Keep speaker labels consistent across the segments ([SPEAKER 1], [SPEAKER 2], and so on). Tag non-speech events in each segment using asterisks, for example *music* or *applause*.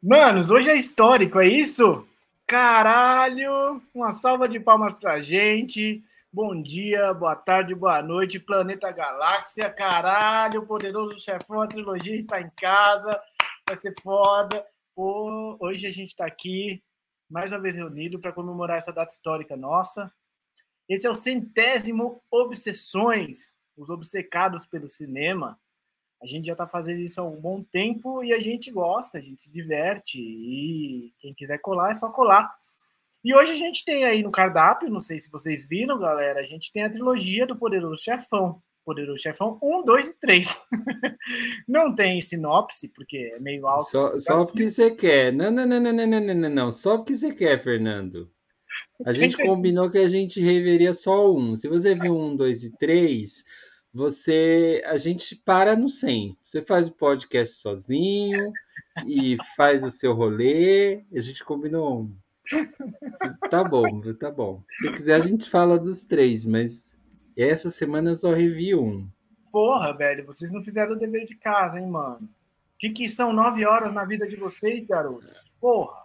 [SPEAKER 1] Manos, hoje é histórico, é isso? Caralho! Uma salva de palmas pra gente. Bom dia, boa tarde, boa noite, Planeta Galáxia. Caralho, o poderoso chefão, a trilogia está em casa. Vai ser foda. hoje a gente está aqui, mais uma vez reunido, para comemorar essa data histórica nossa. Esse é o centésimo Obsessões, os obcecados pelo cinema. A gente já está fazendo isso há um bom tempo e a gente gosta, a gente se diverte. E quem quiser colar, é só colar. E hoje a gente tem aí no cardápio, não sei se vocês viram, galera, a gente tem a trilogia do Poderoso Chefão. Poderoso Chefão 1, 2 e 3. *laughs* não tem sinopse, porque é meio alto.
[SPEAKER 2] Só, só porque você quer. Não, não, não, não, não, não, não, não. Só porque você quer, Fernando. A *laughs* gente combinou que a gente reveria só um. Se você viu um, dois e três, você a gente para no 100. Você faz o podcast sozinho e faz o seu rolê. A gente combinou. Tá bom, tá bom. Se quiser, a gente fala dos três, mas essa semana eu só revi um.
[SPEAKER 1] Porra, velho, vocês não fizeram o dever de casa, hein, mano? O que, que são nove horas na vida de vocês, garotos? Porra!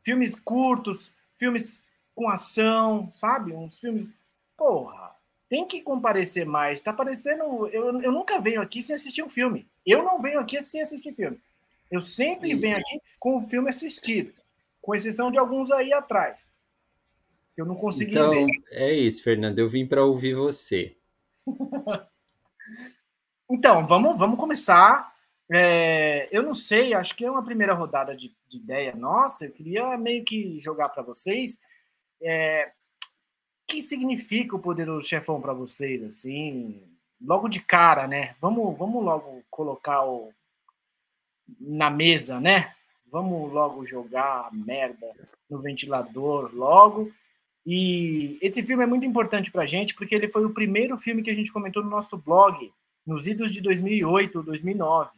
[SPEAKER 1] Filmes curtos, filmes com ação, sabe? Uns filmes. Porra! Tem que comparecer mais. Tá parecendo. Eu, eu nunca venho aqui sem assistir um filme. Eu não venho aqui sem assistir filme. Eu sempre venho aqui com o filme assistido, com exceção de alguns aí atrás. Eu não consegui
[SPEAKER 2] então,
[SPEAKER 1] ver.
[SPEAKER 2] É isso, Fernando. Eu vim para ouvir você. *laughs*
[SPEAKER 1] então, vamos, vamos começar. É, eu não sei, acho que é uma primeira rodada de, de ideia nossa. Eu queria meio que jogar para vocês. É, que significa o poderoso chefão para vocês, assim, logo de cara, né? Vamos, vamos logo colocar o na mesa, né? Vamos logo jogar a merda no ventilador logo. E esse filme é muito importante para a gente porque ele foi o primeiro filme que a gente comentou no nosso blog, nos idos de 2008, 2009,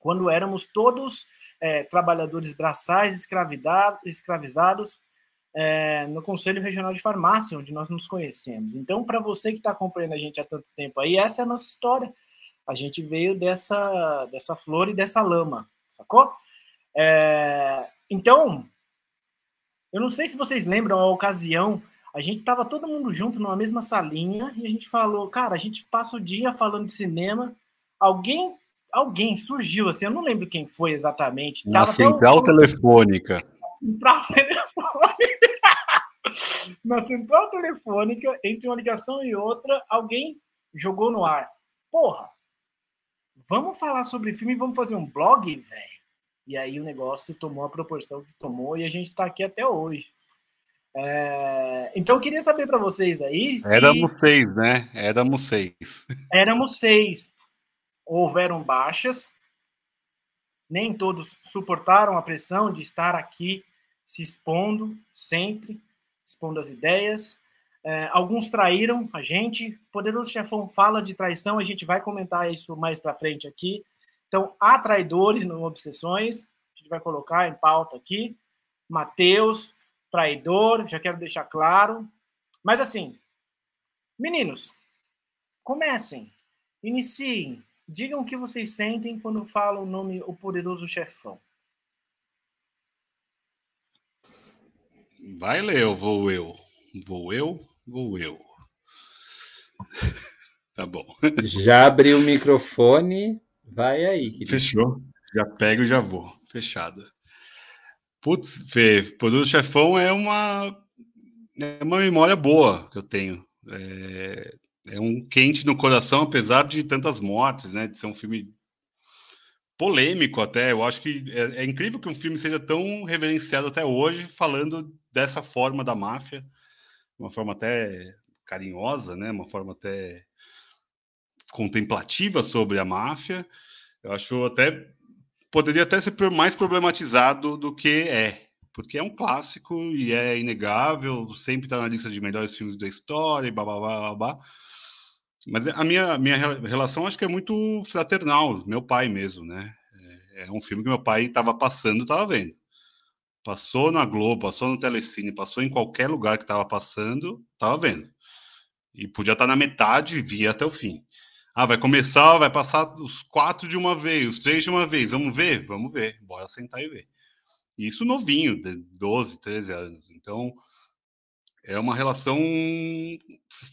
[SPEAKER 1] quando éramos todos é, trabalhadores braçais escravizados é, no Conselho Regional de Farmácia, onde nós nos conhecemos. Então, para você que está acompanhando a gente há tanto tempo aí, essa é a nossa história. A gente veio dessa, dessa flor e dessa lama, sacou? É, então, eu não sei se vocês lembram a ocasião, a gente estava todo mundo junto numa mesma salinha e a gente falou, cara, a gente passa o dia falando de cinema, alguém alguém surgiu assim, eu não lembro quem foi exatamente.
[SPEAKER 3] Na central telefônica
[SPEAKER 1] central *laughs* telefônica. Na central telefônica, entre uma ligação e outra, alguém jogou no ar. Porra, vamos falar sobre filme e vamos fazer um blog, velho. E aí o negócio tomou a proporção que tomou e a gente está aqui até hoje. É... Então eu queria saber para vocês aí.
[SPEAKER 3] Se... Éramos seis, né? Éramos seis.
[SPEAKER 1] Éramos seis. Houveram baixas. Nem todos suportaram a pressão de estar aqui se expondo sempre, expondo as ideias. É, alguns traíram a gente. Poderoso Chefão fala de traição, a gente vai comentar isso mais para frente aqui. Então, há traidores no Obsessões, a gente vai colocar em pauta aqui. Mateus, traidor, já quero deixar claro. Mas assim, meninos, comecem, iniciem, digam o que vocês sentem quando falam o nome O Poderoso Chefão.
[SPEAKER 3] Vai, Leo, vou eu. Vou eu, vou eu. *laughs* tá bom.
[SPEAKER 2] Já abri o microfone, vai aí.
[SPEAKER 3] Querido. Fechou. Já pego e já vou. Fechada. Putz, Fê, Poder do Chefão é uma, é uma memória boa que eu tenho. É, é um quente no coração, apesar de tantas mortes, né? De ser um filme polêmico até. Eu acho que é, é, incrível que um filme seja tão reverenciado até hoje, falando dessa forma da máfia, uma forma até carinhosa, né? Uma forma até contemplativa sobre a máfia. Eu acho até poderia até ser mais problematizado do que é, porque é um clássico e é inegável, sempre está na lista de melhores filmes da história, e blá, blá, blá, blá. Mas a minha, minha relação acho que é muito fraternal, meu pai mesmo, né? É, é um filme que meu pai estava passando, estava vendo. Passou na Globo, passou no Telecine, passou em qualquer lugar que estava passando, estava vendo. E podia estar tá na metade, via até o fim. Ah, vai começar, vai passar os quatro de uma vez, os três de uma vez. Vamos ver? Vamos ver. Bora sentar e ver. Isso novinho, de 12, 13 anos. Então, é uma relação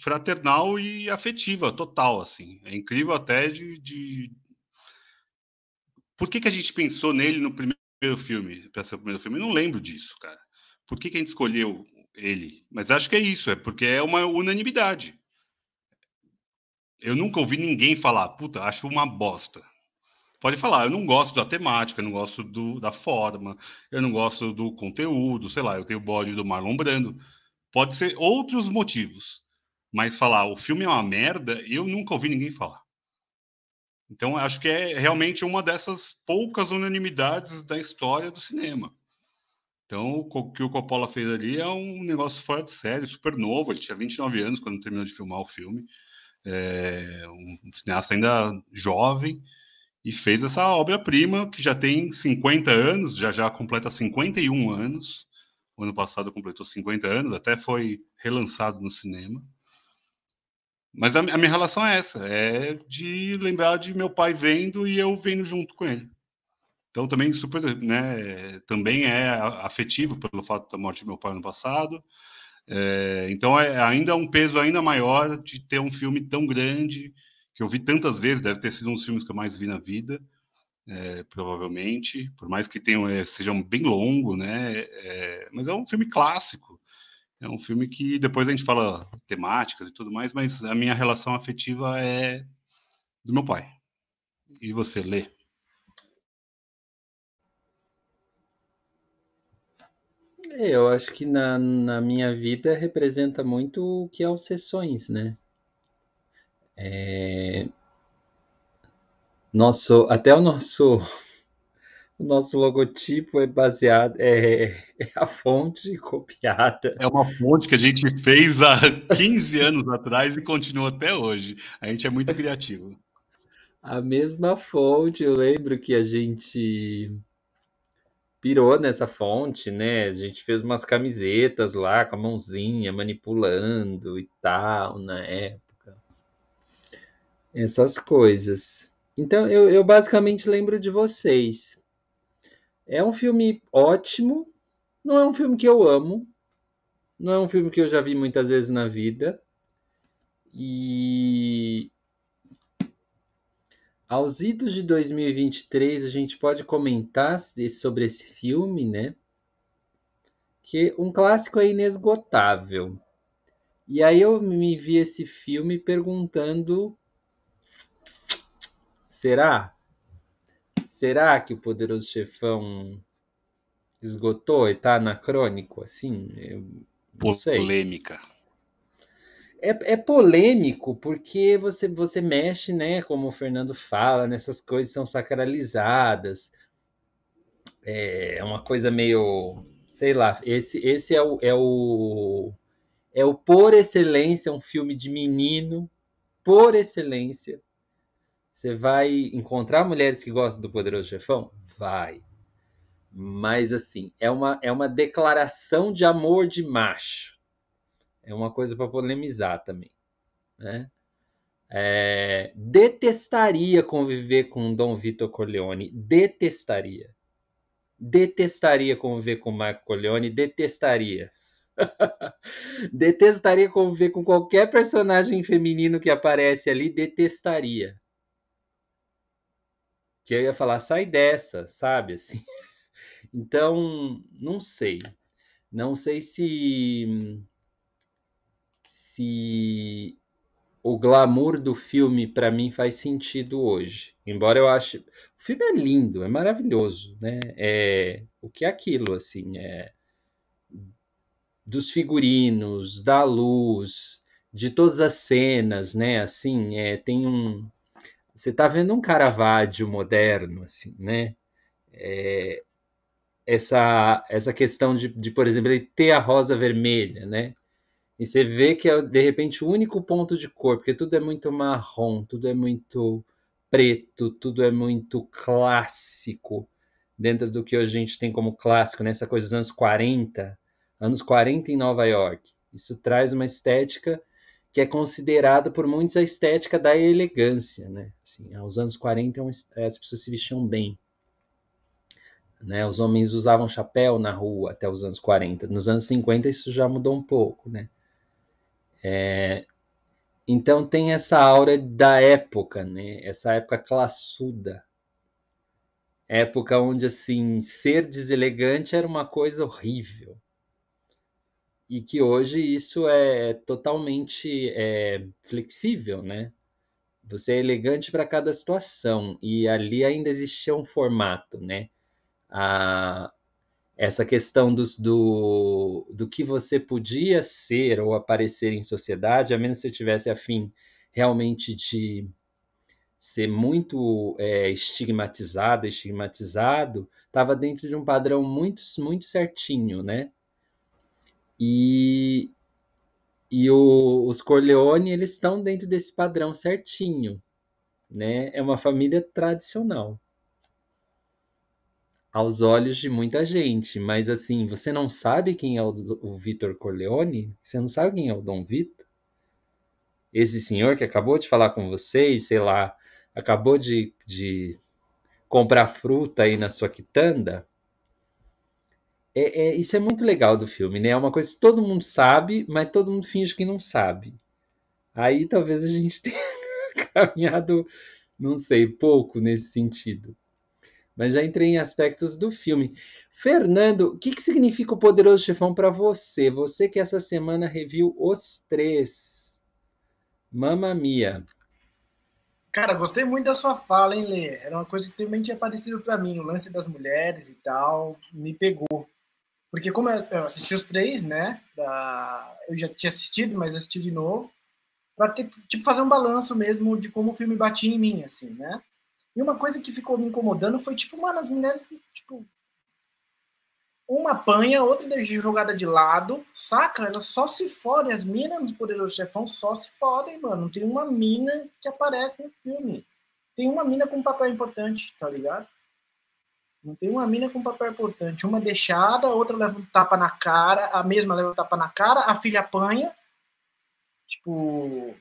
[SPEAKER 3] fraternal e afetiva, total, assim. É incrível até de... de... Por que, que a gente pensou nele no primeiro filme, para ser o primeiro filme? Eu não lembro disso, cara. Por que, que a gente escolheu ele? Mas acho que é isso, é porque é uma unanimidade. Eu nunca ouvi ninguém falar, puta, acho uma bosta. Pode falar, eu não gosto da temática, eu não gosto do, da forma, eu não gosto do conteúdo, sei lá, eu tenho bode do Marlon Brando. Pode ser outros motivos. Mas falar, o filme é uma merda, eu nunca ouvi ninguém falar. Então, acho que é realmente uma dessas poucas unanimidades da história do cinema. Então, o que o Coppola fez ali é um negócio fora de série, super novo. Ele tinha 29 anos quando terminou de filmar o filme. É um cineasta ainda jovem e fez essa obra-prima que já tem 50 anos, já já completa 51 anos. O ano passado completou 50 anos, até foi relançado no cinema. Mas a, a minha relação é essa, é de lembrar de meu pai vendo e eu vendo junto com ele. Então também super, né, também é afetivo pelo fato da morte do meu pai no passado. É, então é ainda um peso ainda maior de ter um filme tão grande que eu vi tantas vezes, deve ter sido um dos filmes que eu mais vi na vida, é, provavelmente, por mais que tenham, é, sejam bem longo, né? É, mas é um filme clássico. É um filme que depois a gente fala temáticas e tudo mais, mas a minha relação afetiva é do meu pai. E você, Lê?
[SPEAKER 2] É, eu acho que na, na minha vida representa muito o que é os sessões, né? É... Nosso, até o nosso, o nosso logotipo é baseado, é, é a fonte copiada.
[SPEAKER 3] É uma fonte que a gente fez há 15 anos atrás e continua até hoje. A gente é muito criativo.
[SPEAKER 2] A mesma fonte, eu lembro que a gente pirou nessa fonte, né? A gente fez umas camisetas lá com a mãozinha manipulando e tal na época. Essas coisas. Então eu, eu basicamente lembro de vocês. É um filme ótimo. Não é um filme que eu amo. Não é um filme que eu já vi muitas vezes na vida. E aos idos de 2023, a gente pode comentar sobre esse filme, né? Que um clássico é inesgotável. E aí eu me vi esse filme perguntando: será? Será que o Poderoso Chefão esgotou e tá anacrônico assim? Eu
[SPEAKER 3] Polêmica. Sei
[SPEAKER 2] é, é polêmico porque você, você mexe, né? Como o Fernando fala, nessas coisas são sacralizadas. É uma coisa meio, sei lá. Esse, esse é o, é o é o por excelência um filme de menino, por excelência. Você vai encontrar mulheres que gostam do Poderoso Chefão? Vai. Mas assim, é uma, é uma declaração de amor de macho é uma coisa para polemizar também. Né? É, detestaria conviver com Dom Vitor Corleone, detestaria. Detestaria conviver com Marco Corleone, detestaria. *laughs* detestaria conviver com qualquer personagem feminino que aparece ali, detestaria. Que eu ia falar, sai dessa, sabe? Assim. *laughs* Então, não sei. Não sei se se o glamour do filme para mim faz sentido hoje. Embora eu ache o filme é lindo, é maravilhoso, né? É o que é aquilo assim, é dos figurinos, da luz, de todas as cenas, né? Assim, é, tem um você está vendo um Caravaggio moderno, assim, né? É, essa essa questão de, de, por exemplo, ele ter a rosa vermelha, né? E você vê que é, de repente, o único ponto de cor, porque tudo é muito marrom, tudo é muito preto, tudo é muito clássico, dentro do que a gente tem como clássico, né? coisa dos anos 40, anos 40 em Nova York. Isso traz uma estética que é considerado por muitos a estética da elegância, né? Assim, aos anos 40 as pessoas se vestiam bem. Né? Os homens usavam chapéu na rua até os anos 40. Nos anos 50 isso já mudou um pouco, né? É... Então tem essa aura da época, né? Essa época classuda. Época onde assim ser deselegante era uma coisa horrível e que hoje isso é totalmente é, flexível, né? Você é elegante para cada situação e ali ainda existia um formato, né? A, essa questão dos, do, do que você podia ser ou aparecer em sociedade, a menos que você tivesse afim realmente de ser muito é, estigmatizado, estigmatizado, estava dentro de um padrão muito, muito certinho, né? E, e o, os Corleone, eles estão dentro desse padrão certinho, né? É uma família tradicional aos olhos de muita gente, mas assim, você não sabe quem é o, o Vitor Corleone? Você não sabe quem é o Dom Vitor? Esse senhor que acabou de falar com vocês, sei lá, acabou de, de comprar fruta aí na sua quitanda? É, é, isso é muito legal do filme, né? É uma coisa que todo mundo sabe, mas todo mundo finge que não sabe. Aí talvez a gente *laughs* tenha caminhado, não sei, pouco nesse sentido. Mas já entrei em aspectos do filme. Fernando, o que, que significa o Poderoso Chefão para você? Você que essa semana reviu os três. Mamma mia.
[SPEAKER 1] Cara, gostei muito da sua fala, hein, Lê? Era uma coisa que também tinha aparecido para mim, o lance das mulheres e tal, me pegou. Porque como eu assisti os três, né? Da, eu já tinha assistido, mas assisti de novo. Pra ter, tipo, fazer um balanço mesmo de como o filme batia em mim, assim, né? E uma coisa que ficou me incomodando foi, tipo, mano, as mulheres, tipo, uma apanha, outra deixa jogada de lado, saca? Elas só se fodem, as minas do Poderoso Chefão só se fodem, mano. Não tem uma mina que aparece no filme. Tem uma mina com um papel importante, tá ligado? Não tem uma mina com papel importante. Uma deixada, outra leva um tapa na cara, a mesma leva um tapa na cara, a filha apanha. Tipo.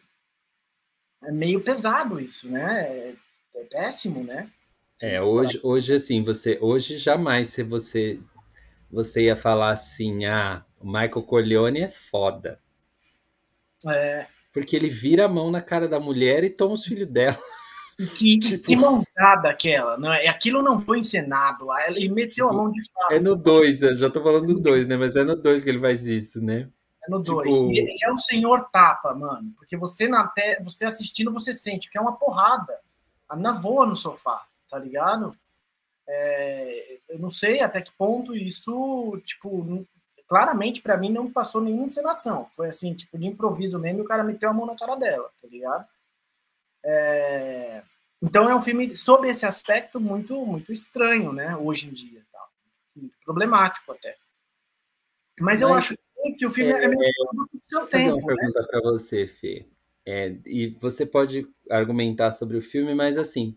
[SPEAKER 1] É meio pesado isso, né? É, é péssimo, né?
[SPEAKER 2] É, hoje, hoje assim, você. Hoje jamais se você você ia falar assim, ah, o Michael Corleone é foda.
[SPEAKER 1] É.
[SPEAKER 2] Porque ele vira a mão na cara da mulher e toma os filhos dela.
[SPEAKER 1] Que, tipo... que mãozada aquela, não é? Aquilo não foi encenado, ele meteu tipo, a mão de fato.
[SPEAKER 2] É no 2, eu já tô falando do 2, né? Mas é no 2 que ele faz isso, né?
[SPEAKER 1] É no 2. Tipo... Ele é o senhor tapa, mano. Porque você na te... você assistindo, você sente que é uma porrada. A mina voa no sofá, tá ligado? É... eu não sei até que ponto isso, tipo, claramente para mim não passou nenhuma encenação. Foi assim, tipo, de improviso mesmo, e o cara meteu a mão na cara dela, tá ligado? É... Então é um filme sob esse aspecto muito muito estranho, né? Hoje em dia, tá? muito problemático até. Mas, Mas eu acho que o filme é, é meio do
[SPEAKER 2] seu tempo. Fazer uma né? pergunta para você, Fê. É, e você pode argumentar sobre o filme, mas assim,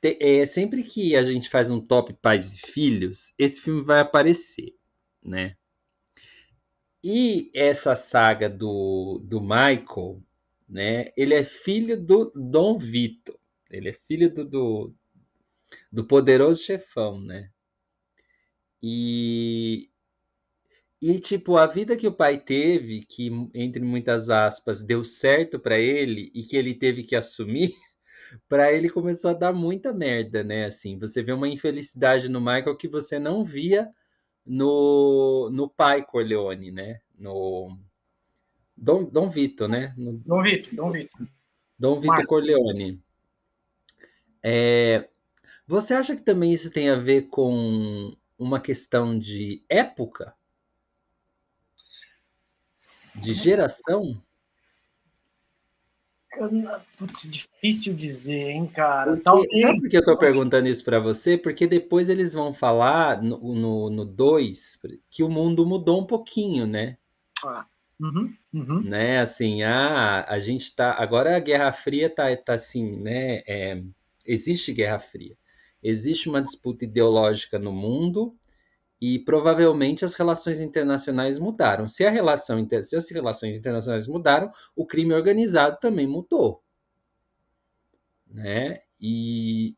[SPEAKER 2] te, é, sempre que a gente faz um top pais e filhos, esse filme vai aparecer, né? E essa saga do, do Michael, né? Ele é filho do Dom Vito. Ele é filho do, do, do poderoso chefão, né? E, e tipo, a vida que o pai teve, que entre muitas aspas deu certo para ele e que ele teve que assumir, *laughs* para ele começou a dar muita merda, né? Assim, você vê uma infelicidade no Michael que você não via no, no pai Corleone, né? No Dom, Dom Vito, né?
[SPEAKER 1] Dom Vito, Dom Vito.
[SPEAKER 2] Dom Vito Marco. Corleone. É, você acha que também isso tem a ver com uma questão de época? De geração?
[SPEAKER 1] Putz, difícil dizer, hein, cara.
[SPEAKER 2] Porque, Talvez... Sabe por que eu estou perguntando isso para você? Porque depois eles vão falar no 2 que o mundo mudou um pouquinho, né?
[SPEAKER 1] Ah. Uhum, uhum.
[SPEAKER 2] Né, assim, ah, a gente tá. Agora a Guerra Fria tá, tá assim, né? É, existe Guerra Fria. Existe uma disputa ideológica no mundo e provavelmente as relações internacionais mudaram. Se, a relação, se as relações internacionais mudaram, o crime organizado também mudou. Né? E,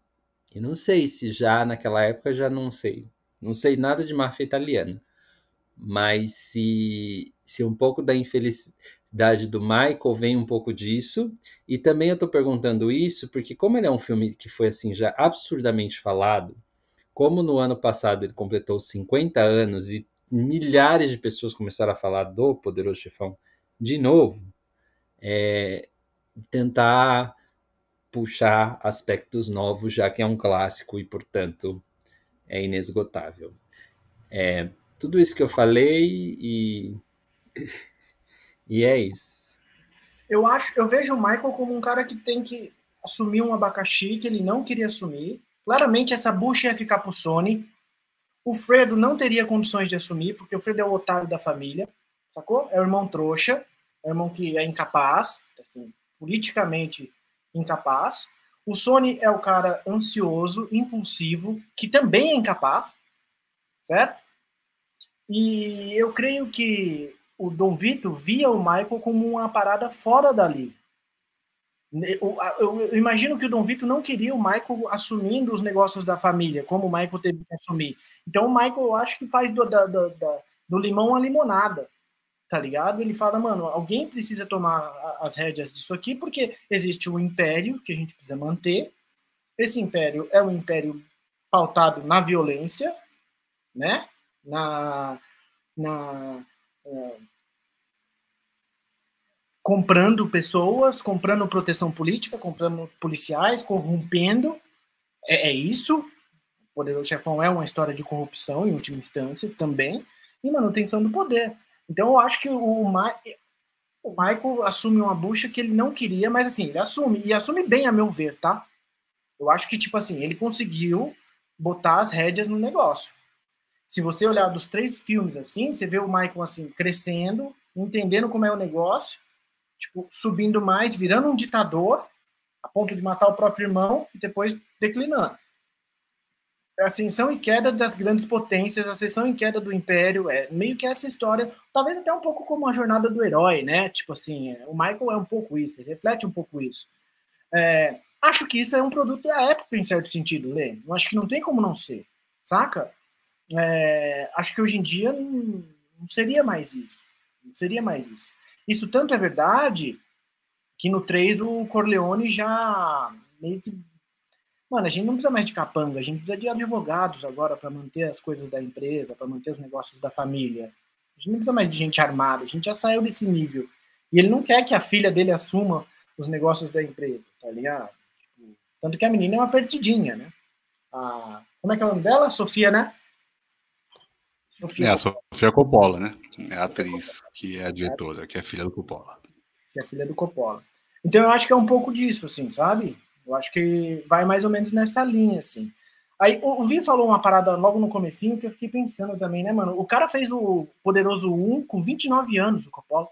[SPEAKER 2] e não sei se já naquela época, já não sei. Não sei nada de máfia italiana. Mas se, se um pouco da infelicidade do Michael vem um pouco disso. E também eu estou perguntando isso porque, como ele é um filme que foi assim já absurdamente falado, como no ano passado ele completou 50 anos e milhares de pessoas começaram a falar do Poderoso Chefão de novo, é, tentar puxar aspectos novos, já que é um clássico e, portanto, é inesgotável. É, tudo isso que eu falei e, *laughs* e é isso.
[SPEAKER 1] Eu acho, eu vejo o Michael como um cara que tem que assumir um abacaxi que ele não queria assumir Claramente essa bucha ia ficar para o Sony. O Fredo não teria condições de assumir, porque o Fredo é o otário da família, sacou? É o irmão trouxa, é o irmão que é incapaz, assim, politicamente incapaz. O Sony é o cara ansioso, impulsivo, que também é incapaz, certo? E eu creio que o Dom Vito via o Michael como uma parada fora dali. Eu, imagino que o Dom Vito não queria o Michael assumindo os negócios da família, como o Michael teve que assumir. Então o Michael, eu acho que faz do, do limão a limonada, tá ligado? Ele fala, mano, alguém precisa tomar as rédeas disso aqui, porque existe um império que a gente precisa manter. Esse império é um império pautado na violência, né? Na, na é, comprando pessoas, comprando proteção política, comprando policiais, corrompendo. É, é isso. O Poderoso Chefão é uma história de corrupção, em última instância, também, e manutenção do poder. Então, eu acho que o, Ma o Michael assume uma bucha que ele não queria, mas assim, ele assume, e assume bem, a meu ver, tá? Eu acho que, tipo assim, ele conseguiu botar as rédeas no negócio. Se você olhar dos três filmes assim, você vê o Michael assim, crescendo, entendendo como é o negócio, tipo, subindo mais, virando um ditador, a ponto de matar o próprio irmão e depois declinando. A ascensão e queda das grandes potências, ascensão e queda do império, é meio que essa história, talvez até um pouco como a jornada do herói, né? Tipo assim, é, o Michael é um pouco isso, ele reflete um pouco isso. É, acho que isso é um produto da época, em certo sentido, Lê. Acho que não tem como não ser, saca? É, acho que hoje em dia não, não seria mais isso. Não seria mais isso. Isso tanto é verdade que no 3 o Corleone já meio que. Mano, a gente não precisa mais de capanga, a gente precisa de advogados agora para manter as coisas da empresa, para manter os negócios da família. A gente não precisa mais de gente armada, a gente já saiu desse nível. E ele não quer que a filha dele assuma os negócios da empresa, tá ligado? Tipo, tanto que a menina é uma perdidinha, né? A, como é que é o nome dela? Sofia, né?
[SPEAKER 3] Sofia. É a Sofia Coppola, né? É a atriz que é a diretora, que é filha do Coppola.
[SPEAKER 1] Que é filha do Coppola. Então eu acho que é um pouco disso, assim, sabe? Eu acho que vai mais ou menos nessa linha, assim. Aí o Vi falou uma parada logo no comecinho que eu fiquei pensando também, né, mano? O cara fez o Poderoso 1 com 29 anos, o Coppola.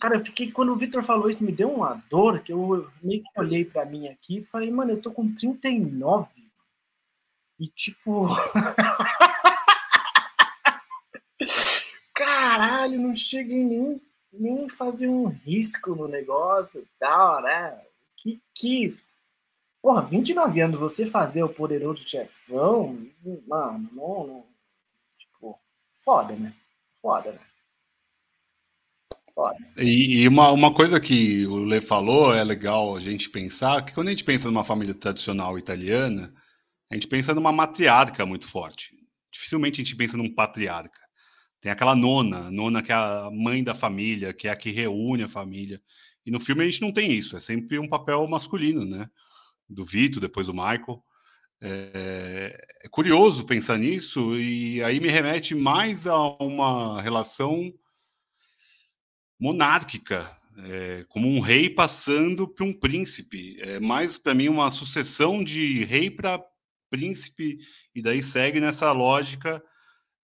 [SPEAKER 1] Cara, eu fiquei, quando o Victor falou isso, me deu uma dor, que eu meio que olhei para mim aqui e falei, mano, eu tô com 39. E tipo. *laughs* caralho, não cheguei nem, nem fazer um risco no negócio tal, né? Que, que. Porra, 29 anos você fazer o poderoso chefão, mano, não, não. Tipo, foda, né? Foda, né?
[SPEAKER 3] E, e uma, uma coisa que o Lê falou é legal a gente pensar, que quando a gente pensa numa família tradicional italiana, a gente pensa numa matriarca muito forte. Dificilmente a gente pensa num patriarca. Tem aquela nona, nona que é a mãe da família, que é a que reúne a família. E no filme a gente não tem isso, é sempre um papel masculino, né? Do Vito, depois do Michael. É, é curioso pensar nisso, e aí me remete mais a uma relação monárquica, é, como um rei passando por um príncipe. É mais para mim uma sucessão de rei para príncipe, e daí segue nessa lógica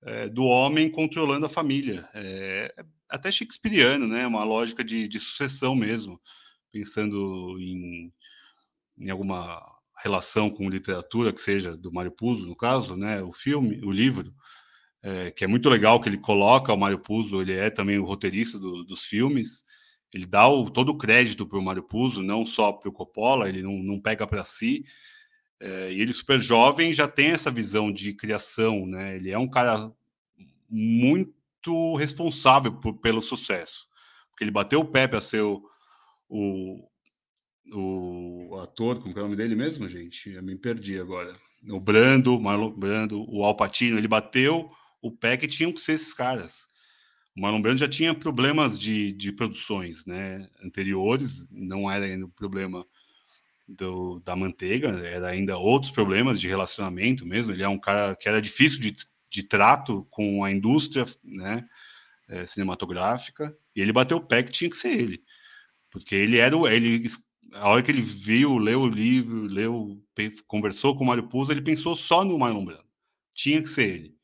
[SPEAKER 3] é, do homem controlando a família. É, até shakespeariano, né? Uma lógica de, de sucessão mesmo, pensando em, em alguma relação com literatura, que seja do Mário Puzo, no caso, né? O filme, o livro, é, que é muito legal que ele coloca o Mário Puzo, ele é também o roteirista do, dos filmes, ele dá o, todo o crédito para o Mário Puzo, não só para o Coppola, ele não, não pega para si. É, e ele, super jovem, já tem essa visão de criação, né? Ele é um cara muito responsável por, pelo sucesso, porque ele bateu o pé para ser o, o, o ator, como é o nome dele mesmo, gente? Eu me perdi agora. O Brando, Marlon Brando, o Alpatino, ele bateu o pé que tinham que ser esses caras. O Marlon Brando já tinha problemas de, de produções né, anteriores, não era ainda o problema do, da manteiga, era ainda outros problemas de relacionamento mesmo. Ele é um cara que era difícil de, de trato com a indústria né, é, cinematográfica, e ele bateu o pé que tinha que ser ele. Porque ele era o. Ele, a hora que ele viu, leu o livro, leu, conversou com o Mário Puzo, ele pensou só no Marlon Brando. Tinha que ser ele.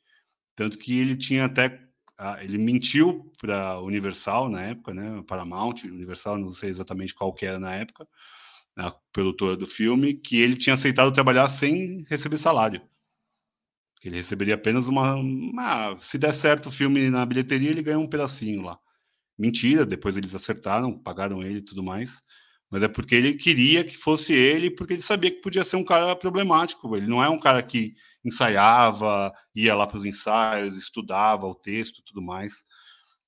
[SPEAKER 3] Tanto que ele tinha até. Ele mentiu para Universal na época, né? Paramount, Universal, não sei exatamente qual que era na época, a produtora do filme, que ele tinha aceitado trabalhar sem receber salário. Que ele receberia apenas uma, uma. Se der certo o filme na bilheteria, ele ganha um pedacinho lá. Mentira, depois eles acertaram, pagaram ele e tudo mais. Mas é porque ele queria que fosse ele, porque ele sabia que podia ser um cara problemático. Ele não é um cara que ensaiava, ia lá para os ensaios, estudava o texto tudo mais.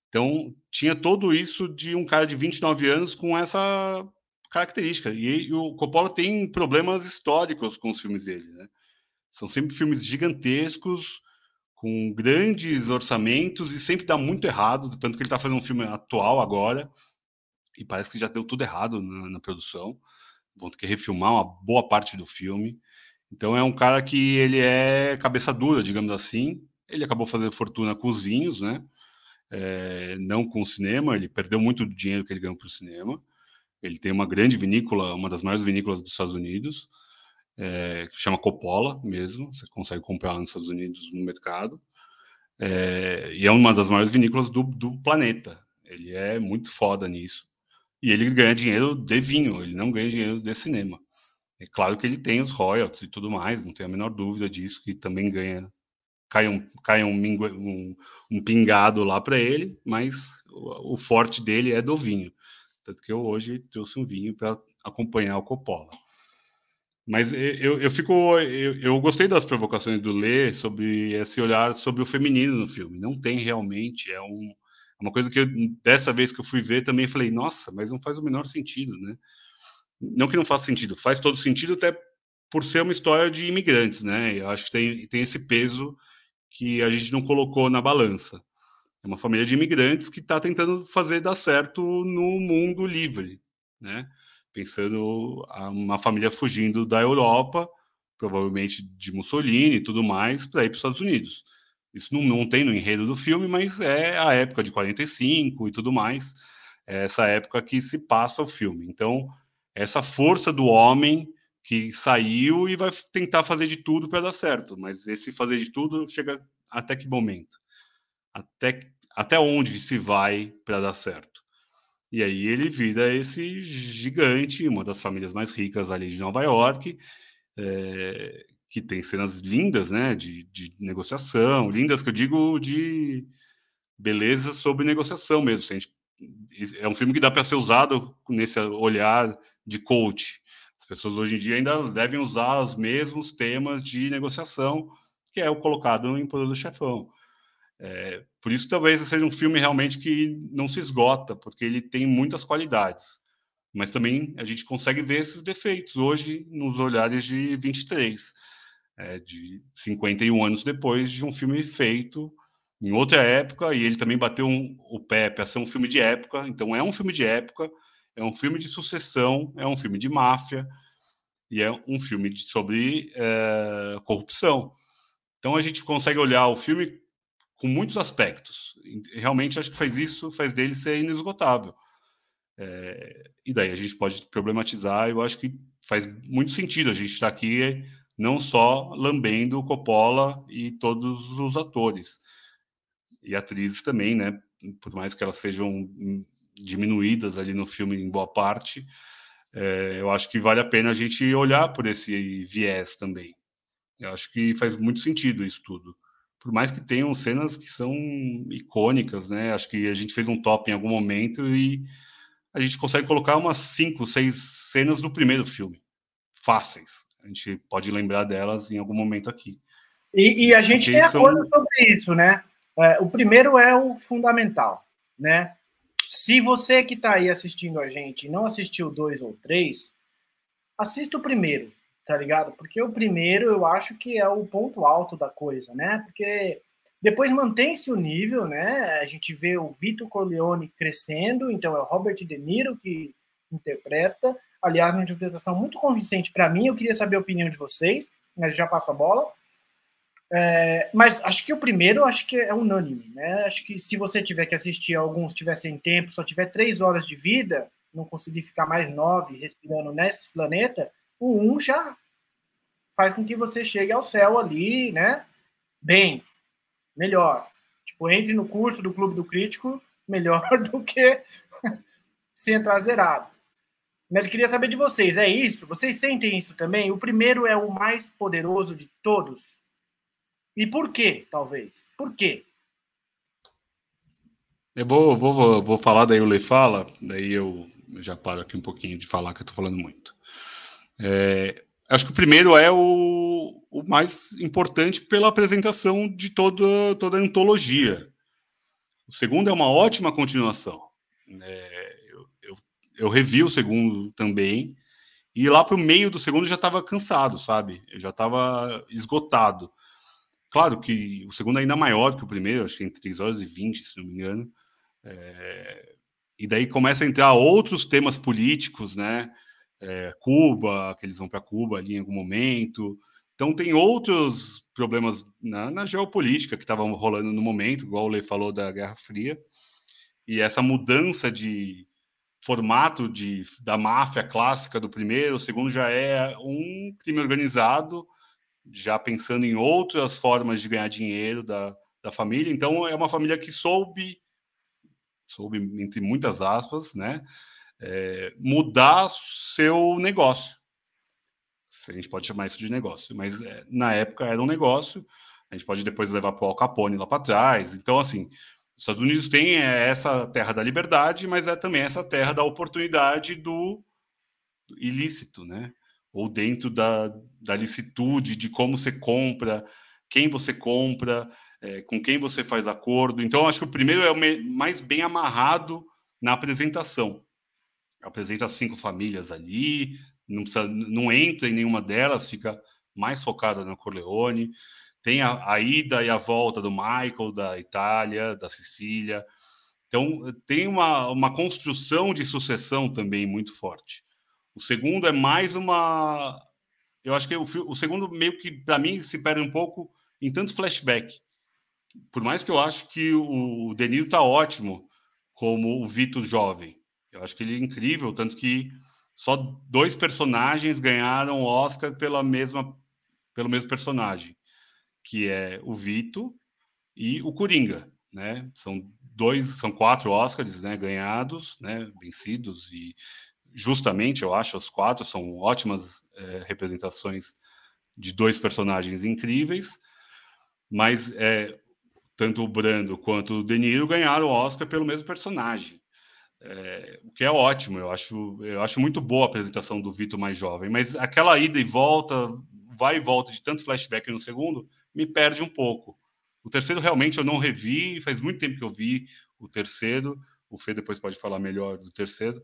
[SPEAKER 3] Então, tinha todo isso de um cara de 29 anos com essa característica. E, e o Coppola tem problemas históricos com os filmes dele. Né? São sempre filmes gigantescos, com grandes orçamentos e sempre dá muito errado, tanto que ele está fazendo um filme atual agora e parece que já deu tudo errado na, na, produção. Vão ter que refilmar uma boa parte do filme. Então é um cara que ele é cabeça dura, digamos assim. Ele acabou fazendo fortuna com os vinhos, né? É, não com o cinema. Ele perdeu muito do dinheiro que ele ganhou para o cinema. Ele tem uma grande vinícola, uma das maiores vinícolas dos Estados Unidos é, que chama Coppola mesmo, você consegue comprar lá nos Estados Unidos no mercado, é, e é uma das maiores vinícolas do, do planeta. Ele é muito foda nisso. E ele ganha dinheiro de vinho, ele não ganha dinheiro de cinema. É claro que ele tem os royalties e tudo mais, não tenho a menor dúvida disso, que também ganha. Cai um, cai um, um, um pingado lá para ele, mas o, o, forte dele é do vinho. Tanto que eu hoje trouxe um vinho para acompanhar o Coppola. Mas eu, eu fico. Eu, eu, gostei das provocações do Lê sobre esse olhar sobre o feminino no filme. Não tem realmente. É um, é uma coisa que eu, dessa vez que eu fui ver também falei, nossa, mas não faz o menor sentido, né? Não que não faça sentido, faz todo sentido até por ser uma história de imigrantes, né? Eu acho que tem, tem esse peso que a gente não colocou na balança. É uma família de imigrantes que está tentando fazer dar certo no mundo livre, né? pensando uma família fugindo da Europa, provavelmente de Mussolini e tudo mais, para ir para os Estados Unidos. Isso não, não tem no enredo do filme, mas é a época de 45 e tudo mais, é essa época que se passa o filme. Então, essa força do homem que saiu e vai tentar fazer de tudo para dar certo, mas esse fazer de tudo chega até que momento? Até, até onde se vai para dar certo? E aí ele vira esse gigante, uma das famílias mais ricas ali de Nova York, é, que tem cenas lindas, né, de, de, negociação, lindas que eu digo de beleza sobre negociação mesmo. Gente, é um filme que dá para ser usado nesse olhar de coach. As pessoas hoje em dia ainda devem usar os mesmos temas de negociação, que é o colocado em Poder do Chefão. É, por isso, talvez seja um filme realmente que não se esgota, porque ele tem muitas qualidades. Mas também a gente consegue ver esses defeitos hoje nos olhares de 23, é, de 51 anos depois de um filme feito em outra época, e ele também bateu um, o pé para ser um filme de época. Então, é um filme de época, é um filme de sucessão, é um filme de máfia, e é um filme de, sobre é, corrupção. Então, a gente consegue olhar o filme com muitos aspectos. Realmente acho que faz isso, faz dele ser inesgotável. É, e daí a gente pode problematizar, eu acho que faz muito sentido a gente estar aqui não só lambendo Coppola e todos os atores e atrizes também, né? Por mais que elas sejam diminuídas ali no filme em boa parte, é, eu acho que vale a pena a gente olhar por esse viés também. Eu acho que faz muito sentido isso tudo. Por mais que tenham cenas que são icônicas, né? Acho que a gente fez um top em algum momento e a gente consegue colocar umas cinco, seis cenas do primeiro filme. Fáceis. A gente pode lembrar delas em algum momento aqui.
[SPEAKER 1] E, e a gente Porque tem são... acordo sobre isso, né? É, o primeiro é o fundamental, né? Se você que está aí assistindo a gente não assistiu dois ou três, assista o primeiro, tá ligado? Porque o primeiro eu acho que é o ponto alto da coisa, né? Porque depois mantém-se o nível, né? A gente vê o Vitor Corleone crescendo, então é o Robert De Niro que interpreta. Aliás, uma interpretação muito convincente para mim. Eu queria saber a opinião de vocês, mas já passo a bola. É, mas acho que o primeiro acho que é unânime, né? Acho que se você tiver que assistir, alguns tiver sem tempo, só tiver três horas de vida, não conseguir ficar mais nove respirando nesse planeta, o um já faz com que você chegue ao céu ali, né? Bem, melhor. Tipo, entre no curso do Clube do Crítico, *laughs* melhor do que *laughs* se entrar zerado. Mas queria saber de vocês, é isso? Vocês sentem isso também? O primeiro é o mais poderoso de todos? E por quê, talvez? Por quê?
[SPEAKER 3] Eu vou, vou, vou falar, daí o Lei fala, daí eu já paro aqui um pouquinho de falar, que eu estou falando muito. É, acho que o primeiro é o, o mais importante pela apresentação de toda, toda a antologia. O segundo é uma ótima continuação. É, eu, eu, eu revi o segundo também, e lá para o meio do segundo já estava cansado, sabe? Eu já estava esgotado. Claro que o segundo é ainda maior que o primeiro, acho que em 3 horas e 20, se não me engano. É... E daí começa a entrar outros temas políticos, né? É, Cuba, que eles vão para Cuba ali em algum momento. Então tem outros problemas na, na geopolítica que estavam rolando no momento, igual o Lei falou da Guerra Fria. E essa mudança de formato de, da máfia clássica do primeiro, o segundo já é um crime organizado já pensando em outras formas de ganhar dinheiro da, da família. Então, é uma família que soube, soube, entre muitas aspas, né, é, mudar seu negócio. A gente pode chamar isso de negócio, mas é, na época era um negócio. A gente pode depois levar para o Al Capone lá para trás. Então, assim, os Estados Unidos tem é, essa terra da liberdade, mas é também essa terra da oportunidade do ilícito, né? ou dentro da, da licitude de como você compra, quem você compra, é, com quem você faz acordo. Então, acho que o primeiro é o mais bem amarrado na apresentação. Apresenta cinco famílias ali, não, precisa, não entra em nenhuma delas, fica mais focada na Corleone. Tem a, a ida e a volta do Michael, da Itália, da Sicília. Então, tem uma, uma construção de sucessão também muito forte. O segundo é mais uma. Eu acho que o, o segundo, meio que, para mim, se perde um pouco em tanto flashback. Por mais que eu acho que o Deniro tá ótimo como o Vitor jovem. Eu acho que ele é incrível, tanto que só dois personagens ganharam Oscar pela mesma, pelo mesmo personagem, que é o Vito e o Coringa, né? São dois, são quatro Oscars, né, ganhados, né, vencidos e justamente, eu acho, os quatro são ótimas é, representações de dois personagens incríveis, mas é, tanto o Brando quanto o De Niro ganharam o Oscar pelo mesmo personagem. É, o que é ótimo, eu acho, eu acho muito boa a apresentação do Vitor mais jovem, mas aquela ida e volta, vai e volta de tanto flashback no segundo, me perde um pouco. O terceiro realmente eu não revi, faz muito tempo que eu vi o terceiro. O Fê depois pode falar melhor do terceiro,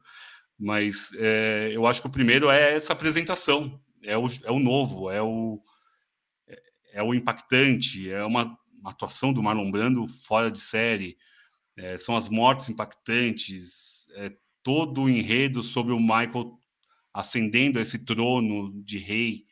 [SPEAKER 3] mas é, eu acho que o primeiro é essa apresentação, é o, é o novo, é o, é, é o impactante, é uma, uma, atuação do Marlon Brando fora de série, é, são as mortes impactantes, é todo o enredo sobre o Michael ascendendo esse trono de rei.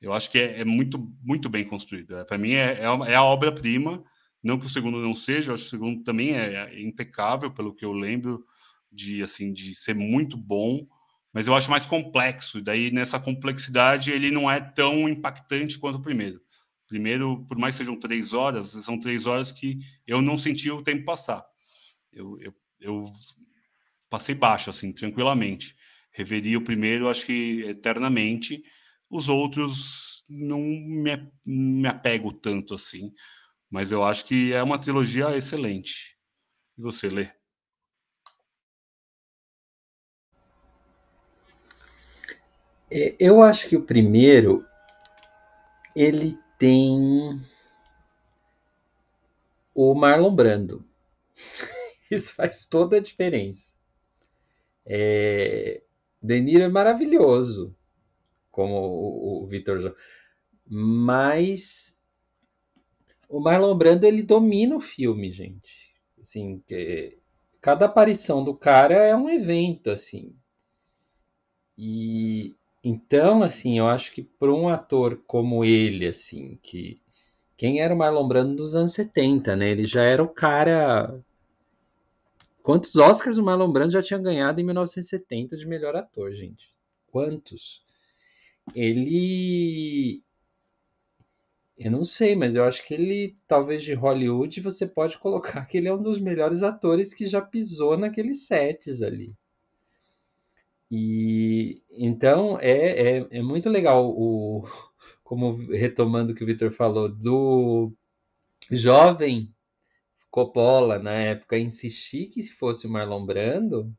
[SPEAKER 3] Eu acho que é, é muito, muito bem construído. É, Para mim, é, é a obra-prima. Não que o segundo não seja, eu acho que o segundo também é impecável, pelo que eu lembro de assim de ser muito bom, mas eu acho mais complexo. Daí nessa complexidade ele não é tão impactante quanto o primeiro. Primeiro, por mais que sejam três horas, são três horas que eu não senti o tempo passar. Eu, eu, eu passei baixo assim, tranquilamente. reveria o primeiro, acho que eternamente. Os outros não me, me apego tanto assim, mas eu acho que é uma trilogia excelente. E você, Lê?
[SPEAKER 2] É, eu acho que o primeiro ele tem o Marlon Brando. *laughs* Isso faz toda a diferença. É, De Niro é maravilhoso, como o, o Vitor mas o Marlon Brando ele domina o filme, gente. Assim, cada aparição do cara é um evento, assim. E então, assim, eu acho que para um ator como ele, assim, que quem era o Marlon Brando dos anos 70, né? Ele já era o cara Quantos Oscars o Marlon Brando já tinha ganhado em 1970 de melhor ator, gente? Quantos? Ele eu não sei, mas eu acho que ele, talvez de Hollywood, você pode colocar que ele é um dos melhores atores que já pisou naqueles sets ali. E então é, é, é muito legal o *laughs* como retomando o que o Victor falou do jovem Coppola na época insistir que fosse o Marlon Brando,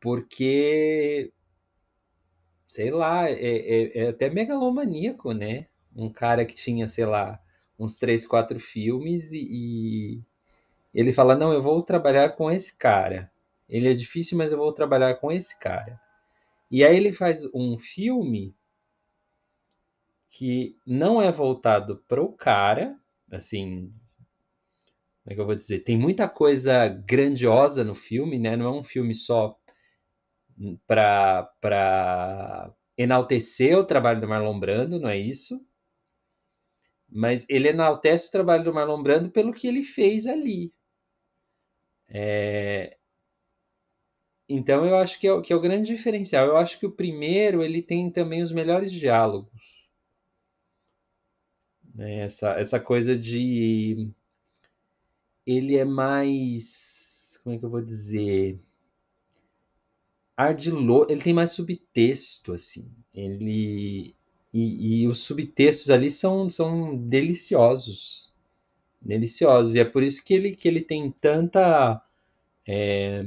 [SPEAKER 2] porque sei lá, é, é, é até megalomaníaco, né? um cara que tinha, sei lá, uns três, quatro filmes e, e, ele fala: Não, eu vou trabalhar com esse cara. Ele é difícil, mas eu vou trabalhar com esse cara. E aí ele faz um filme que não é voltado para o cara, assim. Como é que eu vou dizer? Tem muita coisa grandiosa no filme, né? Não é um filme só para enaltecer o trabalho do Marlon Brando, não é isso? mas ele enaltece o trabalho do Marlon Brando pelo que ele fez ali. É... Então eu acho que é, que é o grande diferencial. Eu acho que o primeiro ele tem também os melhores diálogos. Né? Essa, essa coisa de. Ele é mais. Como é que eu vou dizer? Ardilo... Ele tem mais subtexto, assim. Ele, e, e os subtextos ali são, são deliciosos. Deliciosos. E é por isso que ele, que ele tem tanta, é,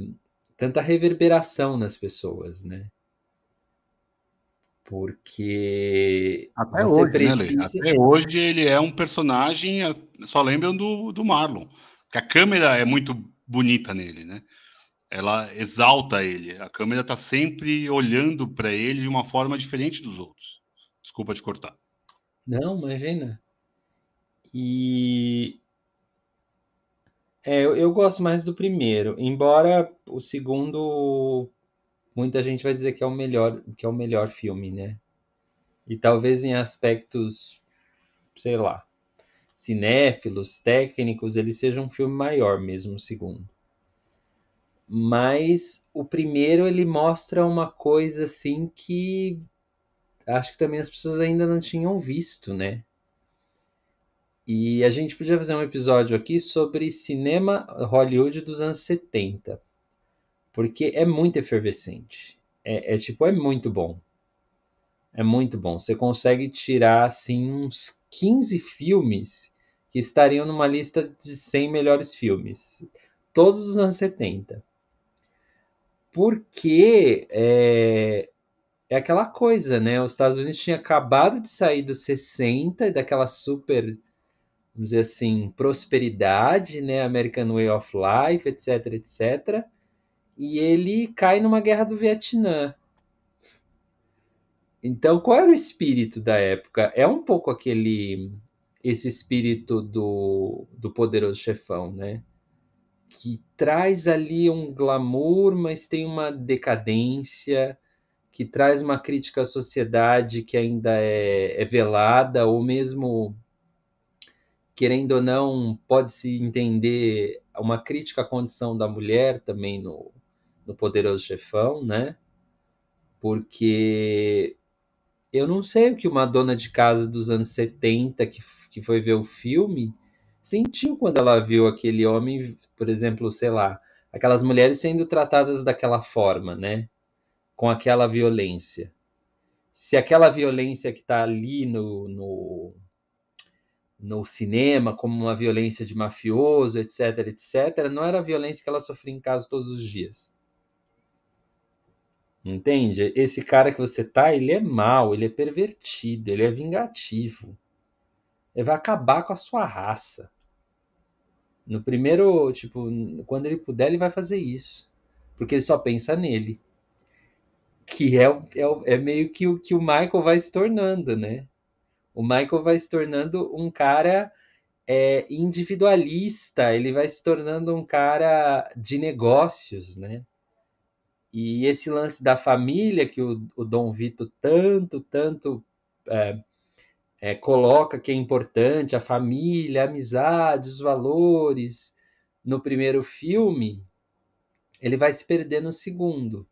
[SPEAKER 2] tanta reverberação nas pessoas, né? Porque
[SPEAKER 3] até hoje, precisa... né, Até hoje ele é um personagem, só lembram do, do Marlon. Que a câmera é muito bonita nele, né? Ela exalta ele. A câmera está sempre olhando para ele de uma forma diferente dos outros. Desculpa te cortar.
[SPEAKER 2] Não, imagina. E é, eu, eu gosto mais do primeiro, embora o segundo muita gente vai dizer que é o melhor, que é o melhor filme, né? E talvez em aspectos, sei lá, cinéfilos, técnicos, ele seja um filme maior mesmo, o segundo. Mas o primeiro ele mostra uma coisa assim que acho que também as pessoas ainda não tinham visto, né? E a gente podia fazer um episódio aqui sobre cinema Hollywood dos anos 70, porque é muito efervescente. É, é tipo, é muito bom. É muito bom. Você consegue tirar assim uns 15 filmes que estariam numa lista de 100 melhores filmes, todos os anos 70. Porque é, é aquela coisa, né? Os Estados Unidos tinha acabado de sair dos 60, daquela super, vamos dizer assim, prosperidade, né? American Way of Life, etc, etc. E ele cai numa guerra do Vietnã. Então, qual era o espírito da época? É um pouco aquele esse espírito do, do poderoso chefão, né? Que traz ali um glamour, mas tem uma decadência que traz uma crítica à sociedade que ainda é, é velada, ou mesmo, querendo ou não, pode-se entender uma crítica à condição da mulher também no, no Poderoso Chefão, né? Porque eu não sei o que uma dona de casa dos anos 70 que, que foi ver o filme sentiu quando ela viu aquele homem, por exemplo, sei lá, aquelas mulheres sendo tratadas daquela forma, né? com aquela violência. Se aquela violência que está ali no, no, no cinema, como uma violência de mafioso, etc, etc, não era a violência que ela sofria em casa todos os dias. Entende? Esse cara que você tá, ele é mau, ele é pervertido, ele é vingativo. Ele vai acabar com a sua raça. No primeiro, tipo, quando ele puder, ele vai fazer isso. Porque ele só pensa nele. Que é, é, é meio que o que o Michael vai se tornando, né? O Michael vai se tornando um cara é, individualista, ele vai se tornando um cara de negócios, né? E esse lance da família que o, o Dom Vito tanto, tanto é, é, coloca que é importante, a família, a amizade, os valores, no primeiro filme, ele vai se perder no segundo.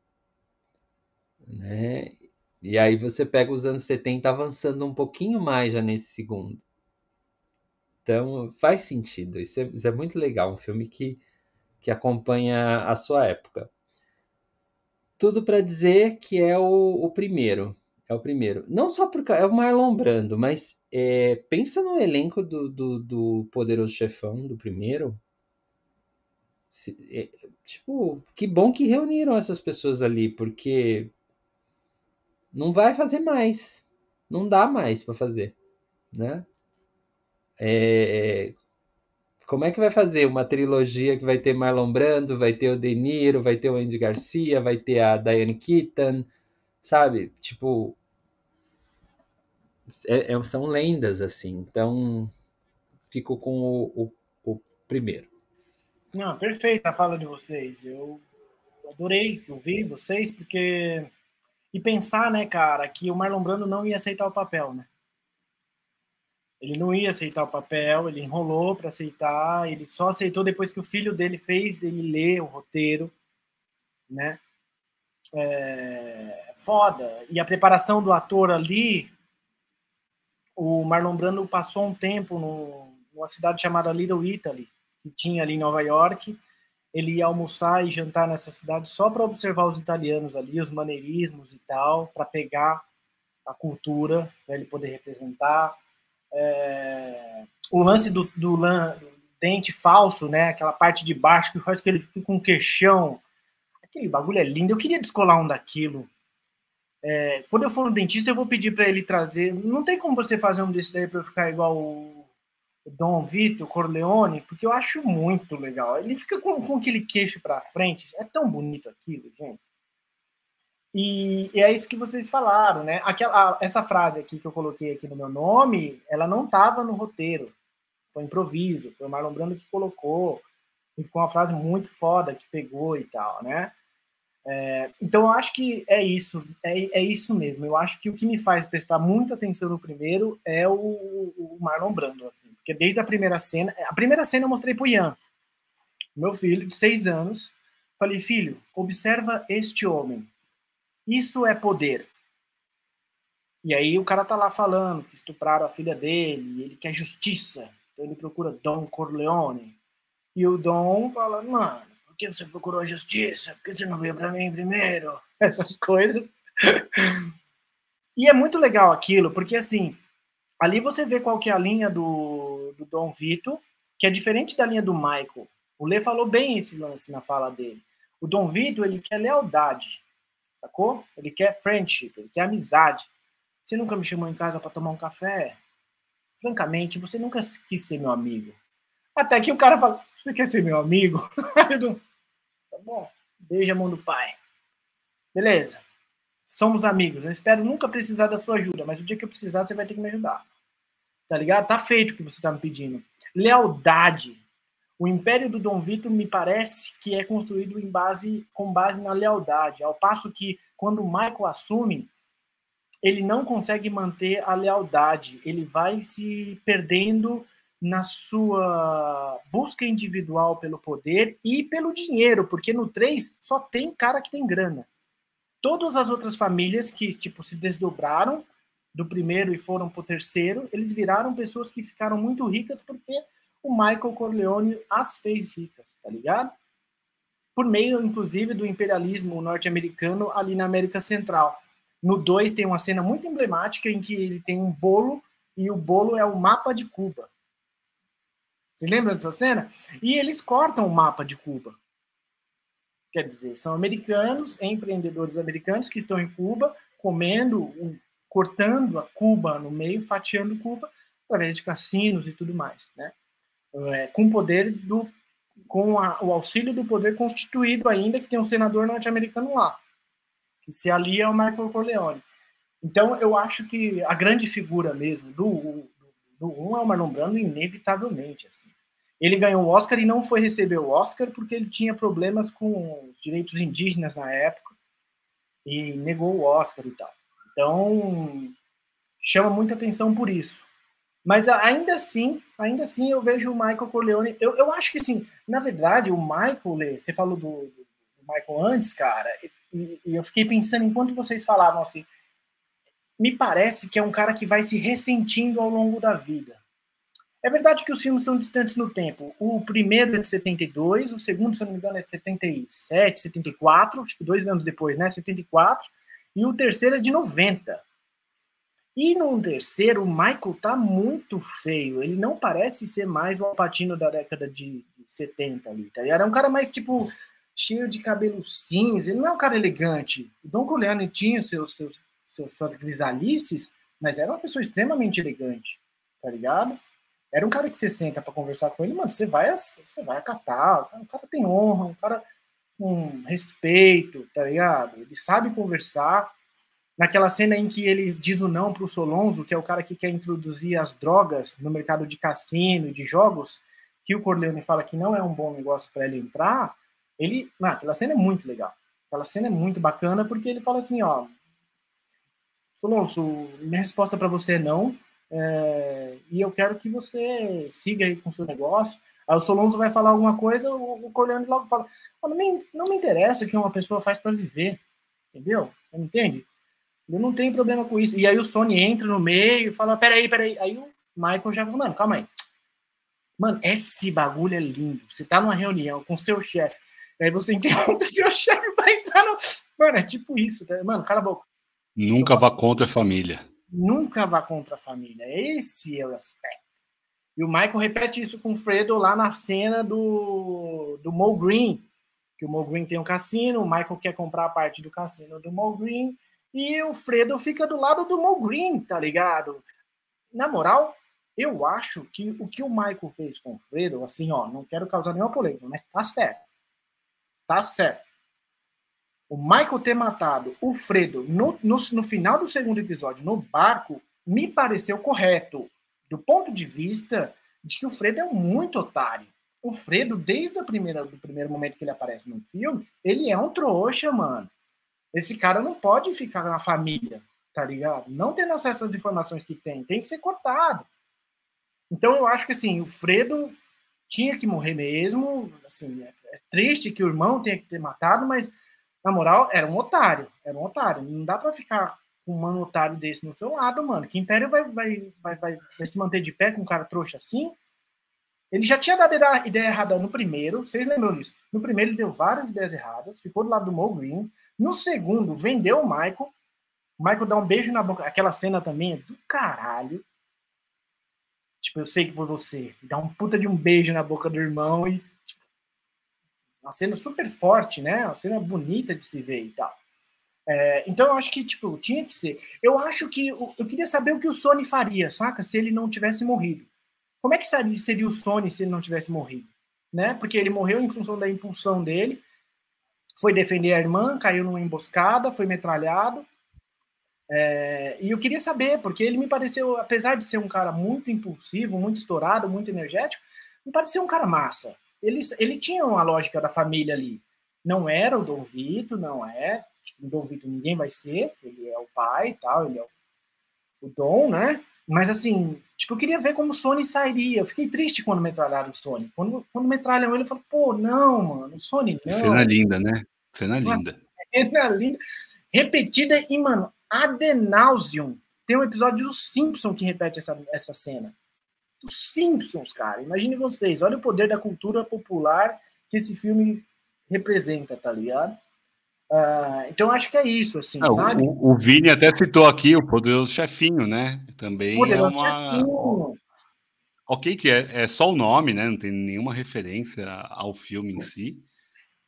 [SPEAKER 2] Né? E aí você pega os anos 70 avançando um pouquinho mais já nesse segundo. Então faz sentido, isso é, isso é muito legal, um filme que, que acompanha a sua época. Tudo para dizer que é o, o, primeiro. É o primeiro. Não só porque é o Marlon Brando, mas é, pensa no elenco do, do, do Poderoso Chefão, do primeiro. Se, é, tipo, que bom que reuniram essas pessoas ali, porque não vai fazer mais. Não dá mais para fazer, né? É, como é que vai fazer uma trilogia que vai ter Marlon Brando, vai ter o De Niro, vai ter o Andy Garcia, vai ter a Diane Keaton, sabe? Tipo, é, é, são lendas assim. Então, fico com o, o, o primeiro.
[SPEAKER 1] Não, perfeita a fala de vocês. Eu adorei ouvir vocês porque e pensar, né, cara, que o Marlon Brando não ia aceitar o papel, né? Ele não ia aceitar o papel, ele enrolou para aceitar, ele só aceitou depois que o filho dele fez ele ler o roteiro, né? É foda. E a preparação do ator ali, o Marlon Brando passou um tempo no, numa cidade chamada Little Italy, que tinha ali em Nova York, ele ia almoçar e jantar nessa cidade só para observar os italianos ali, os maneirismos e tal, para pegar a cultura, para ele poder representar. É... O lance do, do, do, dente falso, né? Aquela parte de baixo que faz que ele fica com um queixão. Aquele bagulho é lindo. Eu queria descolar um daquilo. É... quando eu for no dentista, eu vou pedir para ele trazer. Não tem como você fazer um desse daí para eu ficar igual o Dom Vito Corleone, porque eu acho muito legal. Ele fica com, com aquele queixo para frente, é tão bonito aquilo, gente. E, e, é isso que vocês falaram, né? Aquela, essa frase aqui que eu coloquei aqui no meu nome, ela não estava no roteiro, foi improviso, foi o Marlon Brando que colocou, e ficou uma frase muito foda que pegou e tal, né? É, então eu acho que é isso, é, é isso mesmo. Eu acho que o que me faz prestar muita atenção no primeiro é o, o Marlon Brando, assim, porque desde a primeira cena, a primeira cena eu mostrei pro Ian, meu filho de seis anos, falei filho, observa este homem, isso é poder. E aí o cara tá lá falando que estupraram a filha dele, ele quer justiça, então ele procura Dom Corleone. E o Dom fala, mano por que você procurou a justiça? Por que você não veio para mim primeiro? *laughs* Essas coisas. E é muito legal aquilo, porque assim, ali você vê qual que é a linha do, do Dom Vito, que é diferente da linha do Michael. O Lê falou bem esse lance na fala dele. O Dom Vito, ele quer lealdade, sacou? Ele quer friendship, ele quer amizade. Você nunca me chamou em casa para tomar um café? Francamente, você nunca quis ser meu amigo. Até que o cara fala, você quer ser meu amigo? *laughs* tá bom, beija a mão do pai. Beleza. Somos amigos. Eu espero nunca precisar da sua ajuda, mas o dia que eu precisar, você vai ter que me ajudar. Tá ligado? Tá feito o que você tá me pedindo. Lealdade. O império do Dom Vitor me parece que é construído em base, com base na lealdade, ao passo que quando o Michael assume, ele não consegue manter a lealdade, ele vai se perdendo na sua busca individual pelo poder e pelo dinheiro, porque no 3 só tem cara que tem grana. Todas as outras famílias que tipo se desdobraram do primeiro e foram para o terceiro, eles viraram pessoas que ficaram muito ricas porque o Michael Corleone as fez ricas, tá ligado? por meio, inclusive, do imperialismo norte-americano ali na América Central. No 2 tem uma cena muito emblemática em que ele tem um bolo e o bolo é o mapa de Cuba. Você lembra dessa cena? E eles cortam o mapa de Cuba. Quer dizer, são americanos, empreendedores americanos que estão em Cuba, comendo, cortando a Cuba no meio, fatiando Cuba, através de cassinos e tudo mais, né? É, com poder do com a, o auxílio do poder constituído ainda que tem um senador norte-americano lá que se alia ao Michael Corleone. Então, eu acho que a grande figura mesmo do, do, do um é o Marlon Brando, inevitavelmente. Assim. Ele ganhou o Oscar e não foi receber o Oscar porque ele tinha problemas com os direitos indígenas na época e negou o Oscar e tal. Então, chama muita atenção por isso. Mas ainda assim, ainda assim eu vejo o Michael Corleone. Eu, eu acho que assim, na verdade, o Michael, você falou do, do Michael antes, cara, e, e eu fiquei pensando enquanto vocês falavam assim, me parece que é um cara que vai se ressentindo ao longo da vida. É verdade que os filmes são distantes no tempo. O primeiro é de 72, o segundo, se eu não me engano, é de 77, 74, acho que dois anos depois, né? 74, e o terceiro é de 90. E no terceiro, o Michael tá muito feio. Ele não parece ser mais o Alpatino da década de 70 ali, tá? Era um cara mais tipo cheio de cabelo cinza, ele não é um cara elegante. O Don Corleone tinha seus, seus, suas grisalices, mas era uma pessoa extremamente elegante, tá ligado? Era um cara que você senta para conversar com ele, mano, você vai, você vai acatar, o cara tem honra, um cara com respeito, tá ligado? Ele sabe conversar. Naquela cena em que ele diz o não pro Solonzo, que é o cara que quer introduzir as drogas no mercado de cassino de jogos, que o Corleone fala que não é um bom negócio para ele entrar, ele, ah, aquela cena é muito legal. Aquela cena é muito bacana porque ele fala assim, ó, Solonso, minha resposta para você é não, é, e eu quero que você siga aí com o seu negócio. Aí o Solonso vai falar alguma coisa, o, o Corleone logo fala, não me, não me interessa o que uma pessoa faz para viver, entendeu? Você não entende? Eu não tenho problema com isso. E aí o Sony entra no meio e fala, peraí, peraí. Aí o Michael já fala, mano, calma aí. Mano, esse bagulho é lindo. Você tá numa reunião com seu chefe, Aí você *laughs* interrompe seu chefe para entrar no. Mano, é tipo isso, tá? Mano, cala a boca.
[SPEAKER 3] Nunca vá contra a família.
[SPEAKER 1] Nunca vá contra a família. Esse é o aspecto. E o Michael repete isso com o Fredo lá na cena do, do Mo Green. Que o Mo Green tem um cassino, o Michael quer comprar a parte do cassino do Mo Green. E o Fredo fica do lado do Mo Green, tá ligado? Na moral, eu acho que o que o Michael fez com o Fredo, assim, ó, não quero causar nenhuma polêmica, mas tá certo Tá certo. O Michael ter matado o Fredo no, no, no final do segundo episódio, no barco, me pareceu correto. Do ponto de vista de que o Fredo é muito otário. O Fredo, desde o primeiro, momento que ele aparece no filme, ele é um trouxa, mano. Esse cara não pode ficar na família, tá ligado? Não tendo acesso às informações que tem, tem que ser cortado. Então eu acho que assim, o Fredo tinha que morrer mesmo. Assim, é, é triste que o irmão tenha que ter matado, mas na moral era um otário, era um otário. Não dá para ficar com um mano otário desse no seu lado, mano. Que Império vai, vai, vai, vai, vai se manter de pé com um cara trouxa assim? Ele já tinha dado ideia errada no primeiro, vocês lembram disso? No primeiro ele deu várias ideias erradas, ficou do lado do Mo Green. No segundo, vendeu o Michael. O Michael dá um beijo na boca. Aquela cena também é do caralho. Tipo, eu sei que foi você. Dá um puta de um beijo na boca do irmão e. Uma cena super forte, né? Uma cena bonita de se ver e tal. É, então eu acho que, tipo, tinha que ser. Eu acho que. Eu queria saber o que o Sony faria, saca? Se ele não tivesse morrido. Como é que seria o Sony se ele não tivesse morrido? Né? Porque ele morreu em função da impulsão dele. Foi defender a irmã, caiu numa emboscada, foi metralhado. É, e eu queria saber, porque ele me pareceu, apesar de ser um cara muito impulsivo, muito estourado, muito energético, me pareceu um cara massa. Ele, ele tinha uma lógica da família ali. Não era o Dom Vito, não é. Tipo, o Dom Vito ninguém vai ser, ele é o pai e tal, ele é o, o Dom, né? Mas assim, tipo, eu queria ver como o Sony sairia. Eu fiquei triste quando metralharam o Sony. Quando, quando metralham ele, eu falo, pô, não, mano, o Sony não.
[SPEAKER 3] Cena linda, né? Cena linda.
[SPEAKER 1] Cena linda. Repetida e, mano, Adenausium. Tem um episódio dos Simpsons que repete essa, essa cena. Os Simpsons, cara. Imagine vocês. Olha o poder da cultura popular que esse filme representa, tá ligado? Uh, então acho que é isso, assim,
[SPEAKER 3] é,
[SPEAKER 1] sabe?
[SPEAKER 3] O, o, Vini até citou aqui o Poderoso Chefinho, né? Também Poderoso é uma. Chefinho. Ok, que é, é só o nome, né? Não tem nenhuma referência ao filme em si,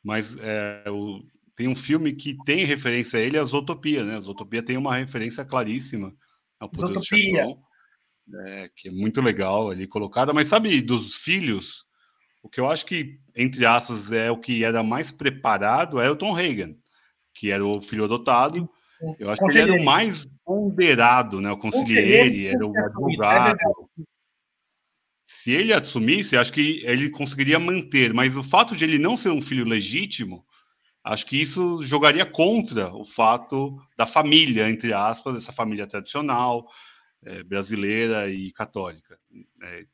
[SPEAKER 3] mas é, o, tem um filme que tem referência a ele, a Zootopia, né? A Zootopia tem uma referência claríssima ao Poderoso Chefão, né? que é muito legal ali colocada. Mas sabe, dos filhos, o que eu acho que, entre aspas, é o que era mais preparado é o Tom Hagen, que era o filho adotado. Eu acho que ele era o mais ponderado, né? O conselheiro, era o é advogado. Se ele assumisse, acho que ele conseguiria manter, mas o fato de ele não ser um filho legítimo, acho que isso jogaria contra o fato da família, entre aspas, essa família tradicional, é, brasileira e católica. É,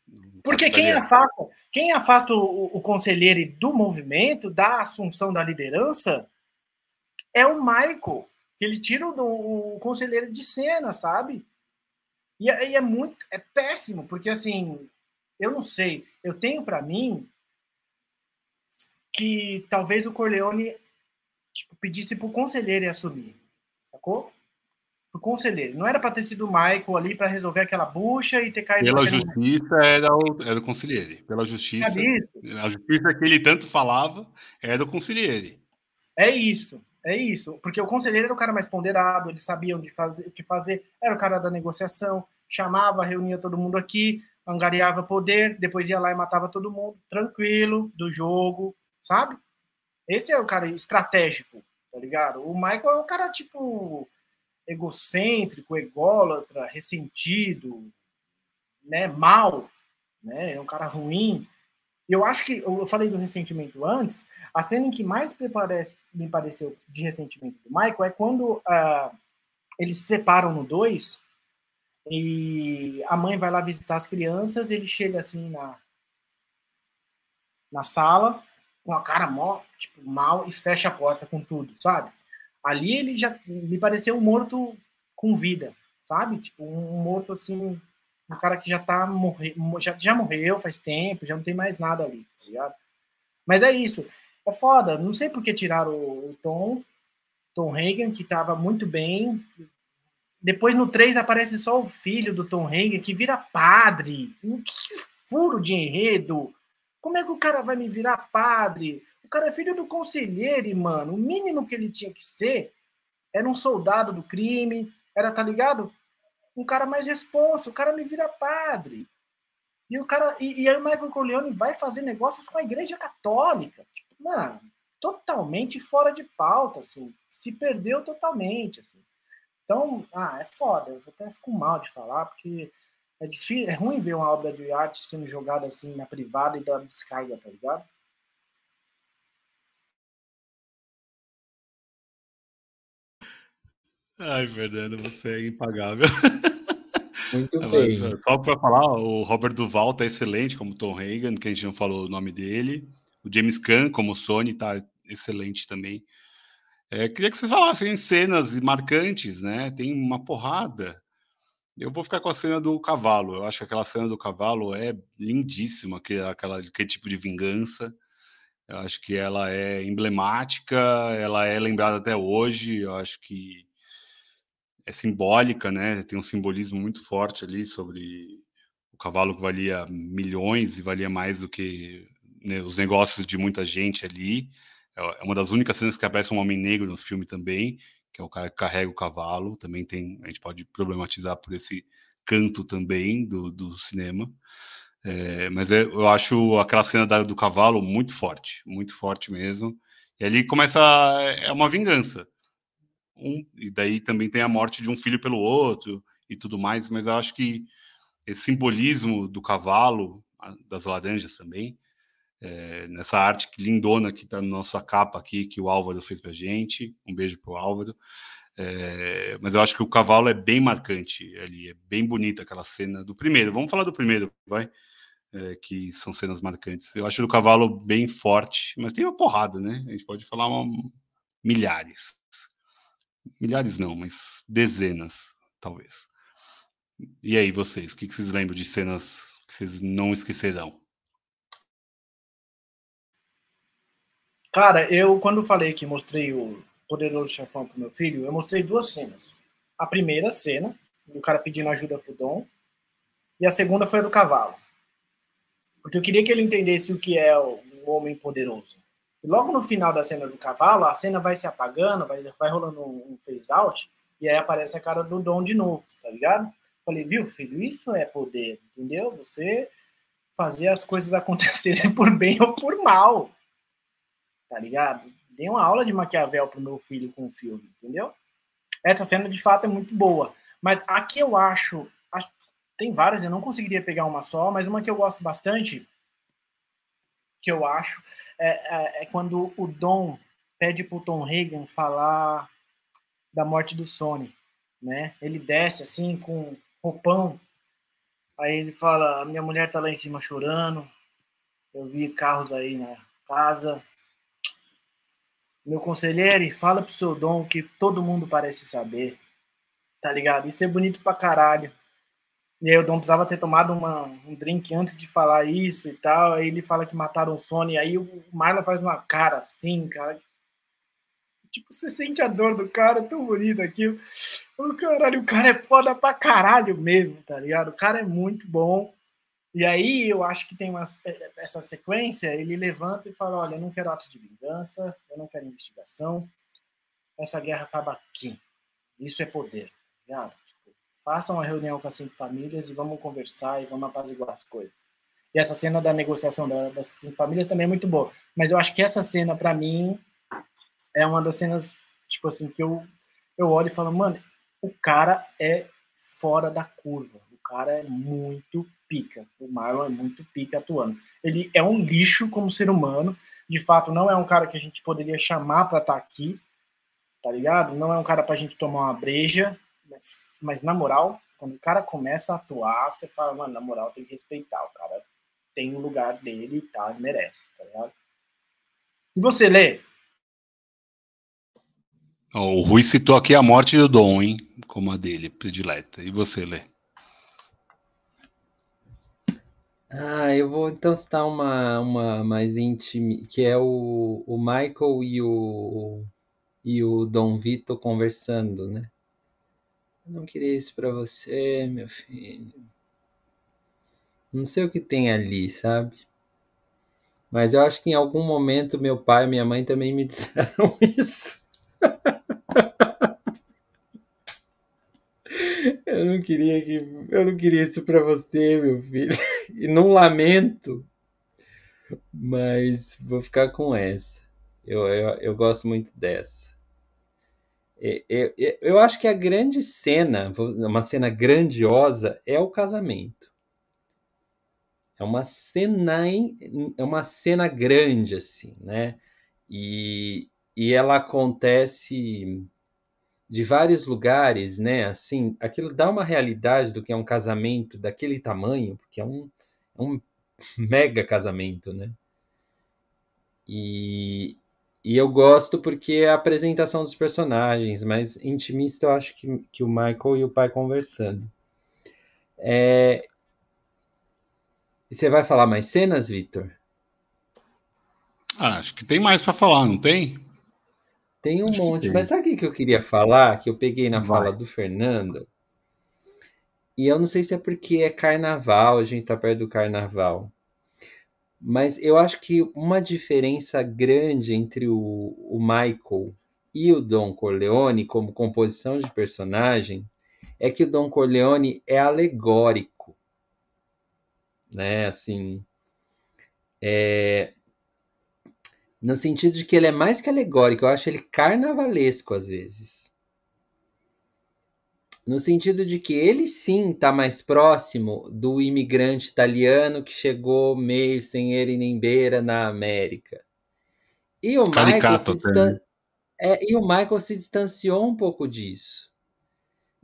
[SPEAKER 1] Porque quem afasta, quem afasta o, o conselheiro do movimento, da assunção da liderança, é o Michael, que ele tira o, o conselheiro de cena, sabe? E, e é muito, é péssimo, porque assim, eu não sei. Eu tenho para mim que talvez o Corleone tipo, pedisse pro conselheiro assumir. Sacou? Pro conselheiro. Não era para ter sido o Michael ali para resolver aquela bucha e ter caído.
[SPEAKER 3] Pela justiça era o, era o conselheiro. Pela justiça. Sabe isso? A justiça que ele tanto falava era o conselheiro.
[SPEAKER 1] É isso. É isso, porque o conselheiro era o cara mais ponderado, ele sabia onde fazer, o que fazer, era o cara da negociação, chamava, reunia todo mundo aqui, angariava poder, depois ia lá e matava todo mundo, tranquilo, do jogo, sabe? Esse é o cara estratégico, tá ligado? O Michael é o cara, tipo, egocêntrico, ególatra, ressentido, né, mal, né? É um cara ruim. Eu acho que, eu falei do ressentimento antes, a cena em que mais me pareceu de ressentimento do Michael é quando uh, eles se separam no 2 e a mãe vai lá visitar as crianças, ele chega assim na, na sala, com a cara mó, tipo, mal, e fecha a porta com tudo, sabe? Ali ele já me pareceu um morto com vida, sabe? Tipo, um morto assim, um cara que já tá morre, já, já morreu faz tempo, já não tem mais nada ali, tá ligado? Mas é isso. É foda. Não sei por que tiraram o, o Tom, Tom Hagen, que tava muito bem, depois no 3 aparece só o filho do Tom Hanks que vira padre. Que furo de enredo. Como é que o cara vai me virar padre? Cara é filho do conselheiro, mano. O mínimo que ele tinha que ser era um soldado do crime, era, tá ligado? Um cara mais responsa. O cara me vira padre. E o cara. E, e aí o Michael Corleone vai fazer negócios com a igreja católica. Tipo, mano, totalmente fora de pauta, assim. Se perdeu totalmente, assim. Então, ah, é foda. Eu até fico mal de falar, porque é, difícil, é ruim ver uma obra de arte sendo jogada assim na privada e dando descarga, tá ligado?
[SPEAKER 3] Ai, Fernando, você é impagável.
[SPEAKER 2] Muito bem.
[SPEAKER 3] Só para falar, o Robert Duval tá excelente como Tom Hagen, que a gente não falou o nome dele. O James Caan como Sony tá excelente também. É, queria que vocês falassem cenas marcantes, né? Tem uma porrada. Eu vou ficar com a cena do cavalo. Eu acho que aquela cena do cavalo é lindíssima, aquele, aquela, aquele tipo de vingança. Eu acho que ela é emblemática, ela é lembrada até hoje. Eu acho que é simbólica, né? Tem um simbolismo muito forte ali sobre o cavalo que valia milhões e valia mais do que né, os negócios de muita gente ali. É, é uma das únicas cenas que aparece um homem negro no filme também, que é o cara que carrega o cavalo. Também tem, a gente pode problematizar por esse canto também do, do cinema. É, mas é, eu acho aquela cena da, do cavalo muito forte, muito forte mesmo. E ali começa é uma vingança. Um, e daí também tem a morte de um filho pelo outro e tudo mais. Mas eu acho que esse simbolismo do cavalo, das laranjas também, é, nessa arte lindona que está na nossa capa aqui, que o Álvaro fez para gente. Um beijo para o Álvaro. É, mas eu acho que o cavalo é bem marcante ali, é bem bonita aquela cena do primeiro. Vamos falar do primeiro, vai? É, que são cenas marcantes. Eu acho o cavalo bem forte, mas tem uma porrada, né? A gente pode falar uma, milhares. Milhares não, mas dezenas, talvez. E aí, vocês? O que vocês lembram de cenas que vocês não esquecerão?
[SPEAKER 1] Cara, eu quando falei que mostrei o Poderoso Chefão pro meu filho, eu mostrei duas cenas. A primeira cena, do cara pedindo ajuda pro Dom, e a segunda foi a do cavalo. Porque eu queria que ele entendesse o que é o homem poderoso. E logo no final da cena do cavalo, a cena vai se apagando, vai, vai rolando um, um face out, e aí aparece a cara do Dom de novo, tá ligado? Falei, viu, filho, isso é poder, entendeu? Você fazer as coisas *laughs* acontecerem por bem ou por mal, tá ligado? Dei uma aula de Maquiavel pro meu filho com o filme, entendeu? Essa cena de fato é muito boa. Mas aqui eu acho, acho tem várias, eu não conseguiria pegar uma só, mas uma que eu gosto bastante, que eu acho, é, é, é quando o Dom pede pro Tom Hagen falar da morte do Sony, né? Ele desce assim com roupão, aí ele fala: minha mulher tá lá em cima chorando, eu vi carros aí na casa. Meu conselheiro, fala pro seu Dom que todo mundo parece saber, tá ligado? Isso é bonito pra caralho. E o Dom precisava ter tomado uma, um drink antes de falar isso e tal. Aí ele fala que mataram o Sony. Aí o Marlon faz uma cara assim, cara. Tipo, você sente a dor do cara, é tão bonito aquilo. O caralho, o cara é foda pra caralho mesmo, tá ligado? O cara é muito bom. E aí eu acho que tem uma, essa sequência, ele levanta e fala, olha, eu não quero atos de vingança, eu não quero investigação, essa guerra acaba aqui. Isso é poder, tá ligado? Façam uma reunião com as cinco famílias e vamos conversar e vamos apaziguar as coisas. E essa cena da negociação das cinco famílias também é muito boa. Mas eu acho que essa cena, para mim, é uma das cenas, tipo assim, que eu, eu olho e falo, mano, o cara é fora da curva. O cara é muito pica. O Marlon é muito pica atuando. Ele é um lixo como ser humano. De fato, não é um cara que a gente poderia chamar para estar tá aqui, tá ligado? Não é um cara pra gente tomar uma breja, mas mas na moral, quando o cara começa a atuar, você fala, mano, na moral tem que respeitar. O cara tem o um lugar dele e tá, merece, tá ligado? E você, Lê?
[SPEAKER 3] O Rui citou aqui a morte do Dom, hein? Como a dele, predileta. E você, Lê?
[SPEAKER 2] Ah, eu vou então citar uma, uma mais íntima, que é o, o Michael e o, e o Dom Vito conversando, né? Eu não queria isso para você, meu filho. Não sei o que tem ali, sabe? Mas eu acho que em algum momento meu pai e minha mãe também me *laughs* disseram isso. eu não queria que eu não queria isso para você, meu filho. E não lamento, mas vou ficar com essa. Eu, eu, eu gosto muito dessa. É, é, é, eu acho que a grande cena, uma cena grandiosa, é o casamento. É uma cena, é uma cena grande, assim, né? E, e ela acontece de vários lugares, né? Assim, aquilo dá uma realidade do que é um casamento daquele tamanho, porque é um, é um *laughs* mega casamento, né? E, e eu gosto porque é a apresentação dos personagens, mas intimista eu acho que, que o Michael e o pai conversando. É... Você vai falar mais cenas, Victor?
[SPEAKER 3] Ah, acho que tem mais para falar, não tem?
[SPEAKER 2] Tem um acho monte, tem. mas sabe o que eu queria falar? Que eu peguei na vai. fala do Fernando. E eu não sei se é porque é carnaval, a gente tá perto do carnaval. Mas eu acho que uma diferença grande entre o, o Michael e o Don Corleone como composição de personagem é que o Don Corleone é alegórico, né? Assim, é... no sentido de que ele é mais que alegórico, eu acho ele carnavalesco às vezes no sentido de que ele sim está mais próximo do imigrante italiano que chegou meio sem ele nem beira na América. E o, Michael se distan... é, e o Michael se distanciou um pouco disso.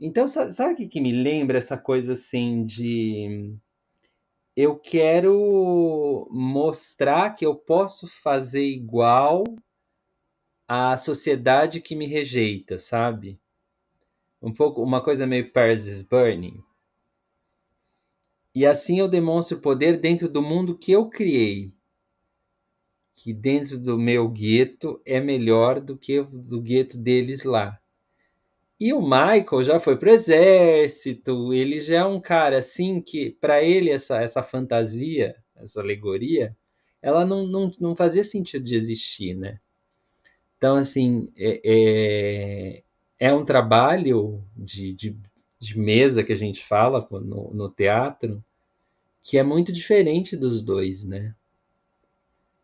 [SPEAKER 2] Então, sabe o que, que me lembra essa coisa assim de eu quero mostrar que eu posso fazer igual à sociedade que me rejeita, sabe? Um pouco uma coisa meio Paris is Burning. E assim eu demonstro poder dentro do mundo que eu criei, que dentro do meu gueto é melhor do que do gueto deles lá. E o Michael já foi pro exército, ele já é um cara assim que, para ele, essa, essa fantasia, essa alegoria, ela não, não, não fazia sentido de existir, né? Então, assim, é, é, é um trabalho de, de, de, mesa que a gente fala no, no teatro que é muito diferente dos dois, né?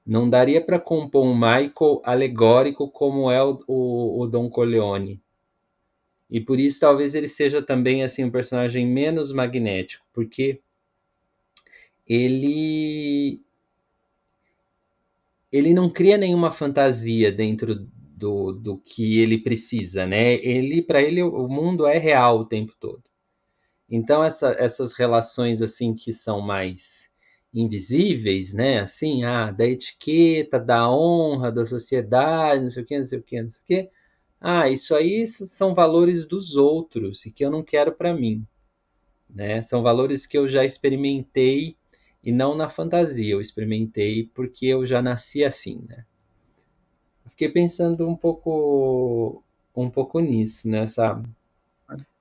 [SPEAKER 2] Não daria para compor um Michael alegórico como é o, o, o Don Corleone e por isso talvez ele seja também assim um personagem menos magnético, porque ele ele não cria nenhuma fantasia dentro do, do que ele precisa, né? Ele para ele o mundo é real o tempo todo. Então essa, essas relações assim que são mais invisíveis, né? Assim, ah, da etiqueta, da honra, da sociedade, não sei o que, não sei o que, não sei o que ah, isso aí são valores dos outros e que eu não quero para mim. Né? São valores que eu já experimentei e não na fantasia, eu experimentei porque eu já nasci assim, né? Fiquei pensando um pouco um pouco nisso, nessa,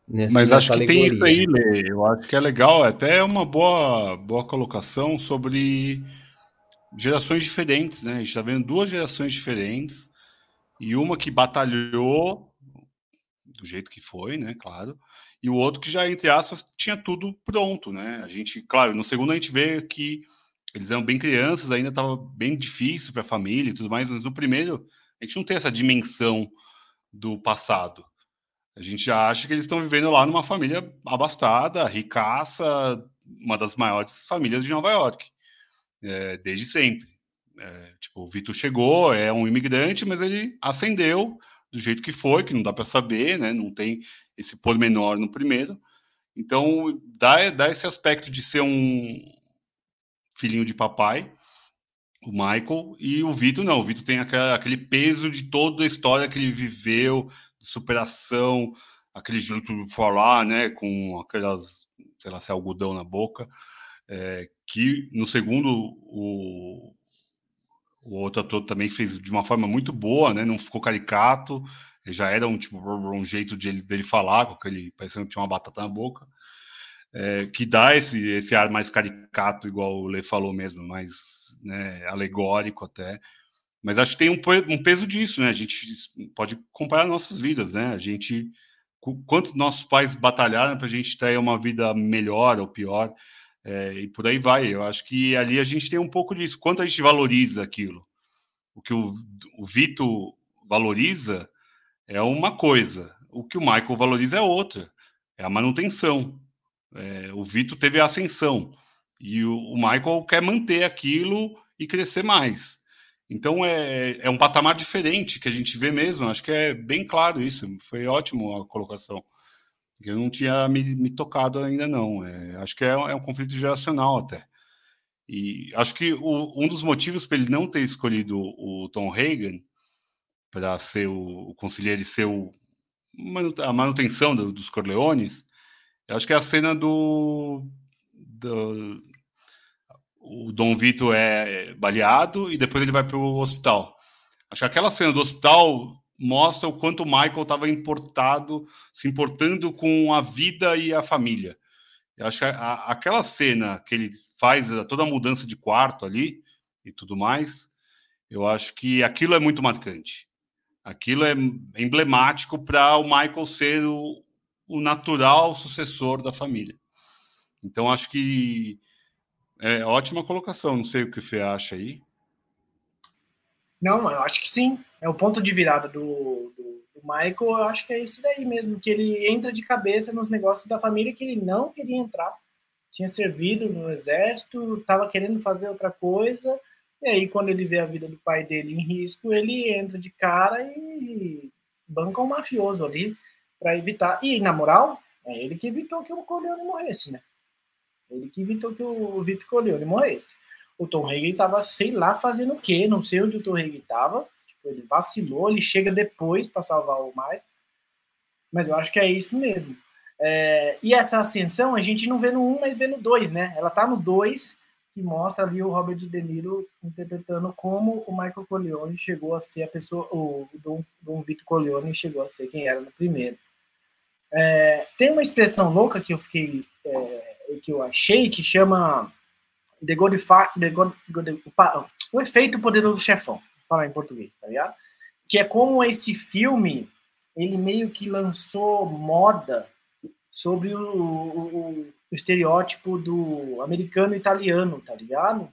[SPEAKER 3] nessa Mas acho que tem isso aí, Lê. Eu acho que é legal, é até uma boa boa colocação sobre gerações diferentes, né? A gente está vendo duas gerações diferentes e uma que batalhou do jeito que foi, né, claro, e o outro que já, entre aspas, tinha tudo pronto, né? A gente, claro, no segundo a gente vê que eles eram bem crianças, ainda estava bem difícil para a família e tudo mais, mas no primeiro a gente não tem essa dimensão do passado. A gente já acha que eles estão vivendo lá numa família abastada, ricaça, uma das maiores famílias de Nova York, é, desde sempre. É, tipo, o Vitor chegou, é um imigrante, mas ele ascendeu do jeito que foi, que não dá para saber, né? Não tem esse pormenor no primeiro. Então, dá, dá esse aspecto de ser um filhinho de papai, o Michael, e o Vitor não. O Vitor tem aquela, aquele peso de toda a história que ele viveu, superação, aquele jeito de falar, né? Com aquelas, sei lá, se é algodão na boca. É, que no segundo o, o outro ator também fez de uma forma muito boa, né? Não ficou caricato. Já era um tipo um jeito de ele, dele falar, com aquele parecendo que tinha uma batata na boca, é, que dá esse, esse ar mais caricato, igual o Lê falou mesmo, mais né, alegórico até. Mas acho que tem um, um peso disso, né? A gente pode comparar nossas vidas, né? A gente quanto nossos pais batalharam para a gente ter uma vida melhor ou pior. É, e por aí vai. Eu acho que ali a gente tem um pouco disso. Quanto a gente valoriza aquilo? O que o, o Vitor valoriza é uma coisa, o que o Michael valoriza é outra. É a manutenção. É, o Vitor teve a ascensão e o, o, Michael quer manter aquilo e crescer mais. Então é, é um patamar diferente que a gente vê mesmo. Acho que é bem claro isso. Foi ótimo a colocação. Eu não tinha me, me tocado ainda, não. É, acho que é, é, um conflito geracional até. E acho que o, um dos motivos para ele não ter escolhido o Tom Hagen para ser o, o conselheiro e ser o, a manutenção do, dos Corleones, acho que é a cena do, do o Dom Vito é baleado e depois ele vai para o hospital. Acho que aquela cena do hospital mostra o quanto o Michael estava importado, se importando com a vida e a família. Eu acho que a, aquela cena que ele faz toda a mudança de quarto ali e tudo mais, eu acho que aquilo é muito marcante. Aquilo é emblemático para o Michael ser o, o natural sucessor da família. Então acho que é ótima colocação. Não sei o que você acha aí.
[SPEAKER 1] Não, eu acho que sim. É o ponto de virada do, do, do, Michael, eu acho que é esse daí mesmo, que ele entra de cabeça nos negócios da família que ele não queria entrar. Tinha servido no exército, estava querendo fazer outra coisa, e aí quando ele vê a vida do pai dele em risco, ele entra de cara e banca um mafioso ali para evitar. E na moral, é ele que evitou que o Corleone morresse, né? Ele que evitou que o Vitor Corleone morresse o Tom Hagen estava, sei lá, fazendo o quê, não sei onde o Tom Hagen estava, tipo, ele vacilou, ele chega depois para salvar o Mike, mas eu acho que é isso mesmo. É, e essa ascensão a gente não vê no 1, mas vê no 2, né? Ela tá no 2, que mostra ali o Robert De Niro interpretando como o Michael Corleone chegou a ser a pessoa, o Dom, Dom Vito Corleone chegou a ser quem era no primeiro. É, tem uma expressão louca que eu fiquei, é, que eu achei, que chama The God, The God, God, o efeito poderoso chefão, falar em português, tá ligado? Que é como esse filme, ele meio que lançou moda sobre o, o, o estereótipo do americano italiano, tá ligado?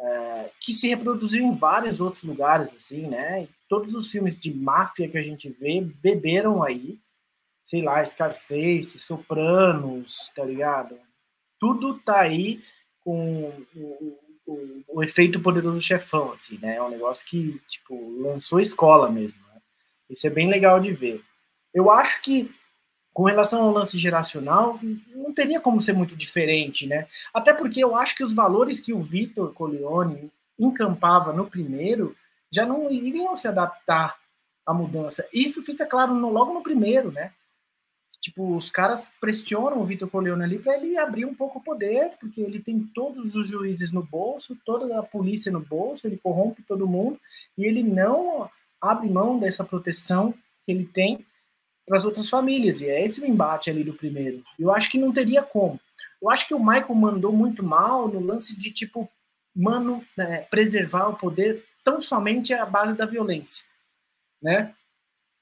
[SPEAKER 1] É, que se reproduziu em vários outros lugares, assim, né? todos os filmes de máfia que a gente vê beberam aí, sei lá, Scarface, Sopranos, tá ligado? Tudo tá aí com o, o, o efeito poderoso chefão, assim, né? É um negócio que, tipo, lançou escola mesmo. Né? Isso é bem legal de ver. Eu acho que com relação ao lance geracional, não teria como ser muito diferente, né? Até porque eu acho que os valores que o Vitor Corleone encampava no primeiro já não iriam se adaptar à mudança. Isso fica claro no, logo no primeiro, né? Tipo, os caras pressionam o Vitor Corleone ali para ele abrir um pouco o poder, porque ele tem todos os juízes no bolso, toda a polícia no bolso, ele corrompe todo mundo, e ele não abre mão dessa proteção que ele tem para as outras famílias. E é esse o embate ali do primeiro. Eu acho que não teria como. Eu acho que o Michael mandou muito mal no lance de, tipo, mano, né, preservar o poder tão somente à base da violência, né?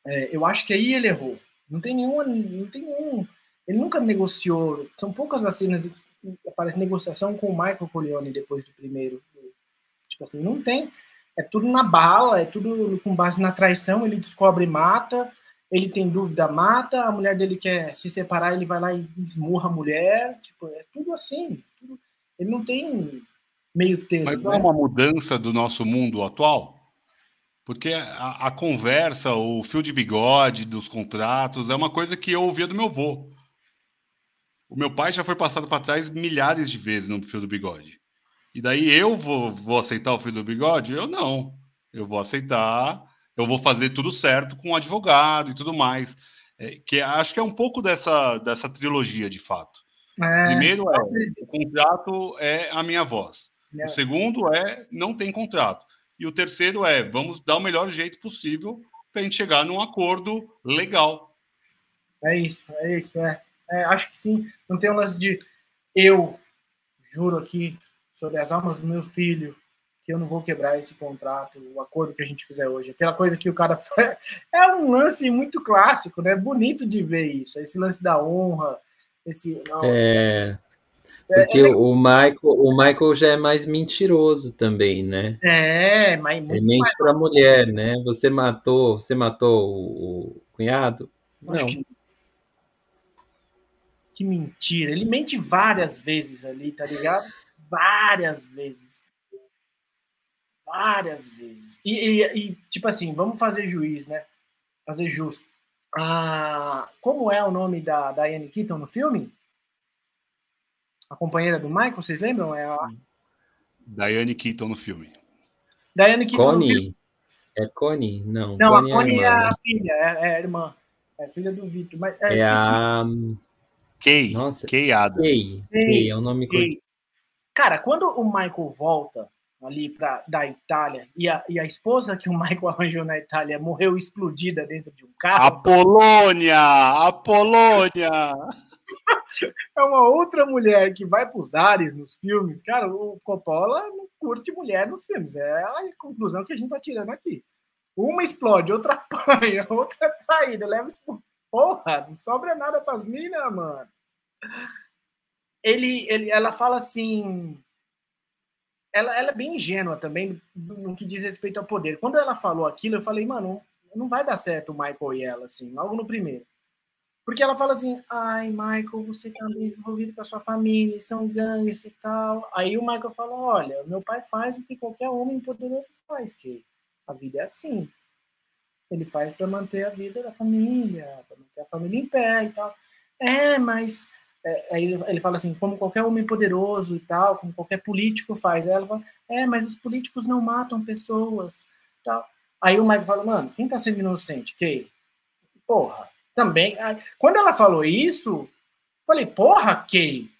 [SPEAKER 1] É, eu acho que aí ele errou. Não tem nenhuma, não tem nenhum. Ele nunca negociou. São poucas as cenas que aparece negociação com o Michael Corleone depois do primeiro. Tipo assim, não tem. É tudo na bala, é tudo com base na traição. Ele descobre e mata ele tem dúvida, mata, a mulher dele quer se separar, ele vai lá e esmurra a mulher, tipo, é tudo assim. Tudo, ele não tem meio termo.
[SPEAKER 3] Mas não é né? uma mudança do nosso mundo atual? Porque a, a, conversa, o fio de bigode dos contratos, é uma coisa que eu ouvia do meu avô. O meu pai já foi passado para trás milhares de vezes no fio do bigode. E daí eu vou, vou aceitar o fio do bigode? Eu não. Eu vou aceitar eu vou fazer tudo certo com o advogado e tudo mais. É, que acho que é um pouco dessa, dessa trilogia, de fato. É, Primeiro é, o contrato é a minha voz. É. O segundo é, não tem contrato. E o terceiro é, vamos dar o melhor jeito possível para a gente chegar num acordo legal.
[SPEAKER 1] É isso, é isso, é. é. Acho que sim. Não tem um lance de eu juro aqui sobre as almas do meu filho que eu não vou quebrar esse contrato, o acordo que a gente fizer hoje. Aquela coisa que o cara *laughs* faz. É um lance muito clássico, né? Bonito de ver isso. Esse lance da honra. Esse,
[SPEAKER 2] não, é. É porque é, é... o, Michael, o Michael já é mais mentiroso também, né?
[SPEAKER 1] É, mas
[SPEAKER 2] muito Ele mente para mulher, né? Você matou, você matou o, o cunhado? Não. Que...
[SPEAKER 1] que mentira. Ele mente várias vezes ali, tá ligado? Várias vezes. Várias vezes. E, e, e, tipo assim, vamos fazer juiz, né? Fazer justo. Ah, como é o nome da Diane Keaton no filme? A companheira do Michael, vocês lembram? É a...
[SPEAKER 3] Diane Keaton no filme.
[SPEAKER 2] Diane Keaton Connie. no filme. É Connie? Não.
[SPEAKER 1] Não, Connie a Connie é, a, é a filha, é, é, a irmã. É a filha do Vitor. Mas,
[SPEAKER 2] é, é a.
[SPEAKER 3] Kay. Nossa. Kay Adam.
[SPEAKER 2] Kay. Kay. é o nome Kay.
[SPEAKER 1] Cara, quando o Michael volta ali para da Itália e a, e a esposa que o Michael *laughs* arranjou na Itália morreu explodida dentro de um carro.
[SPEAKER 3] A Polônia! A Polônia! *laughs*
[SPEAKER 1] é uma outra mulher que vai para os ares nos filmes. Cara, o Coppola não curte mulher nos filmes. É a conclusão que a gente está tirando aqui. Uma explode, outra *laughs* apanha, outra é traída. Leva isso Porra, não sobra nada para as minas, mano. Ele, ele, ela fala assim ela, ela é bem ingênua também no que diz respeito ao poder. Quando ela falou aquilo, eu falei, mano, não vai dar certo o Michael e ela, assim, logo no primeiro. Porque ela fala assim, ai, Michael, você tá envolvido com a sua família, são gangues e tal. Aí o Michael fala, olha, meu pai faz o que qualquer homem poderoso faz, que a vida é assim. Ele faz para manter a vida da família, para manter a família em pé e tal. É, mas é, aí ele fala assim, como qualquer homem poderoso e tal, como qualquer político faz. Aí ela fala, é, mas os políticos não matam pessoas. Tal. Aí o Mike fala, mano, quem tá sendo inocente? Quem? Porra, também. Aí, quando ela falou isso, falei, porra, Kay.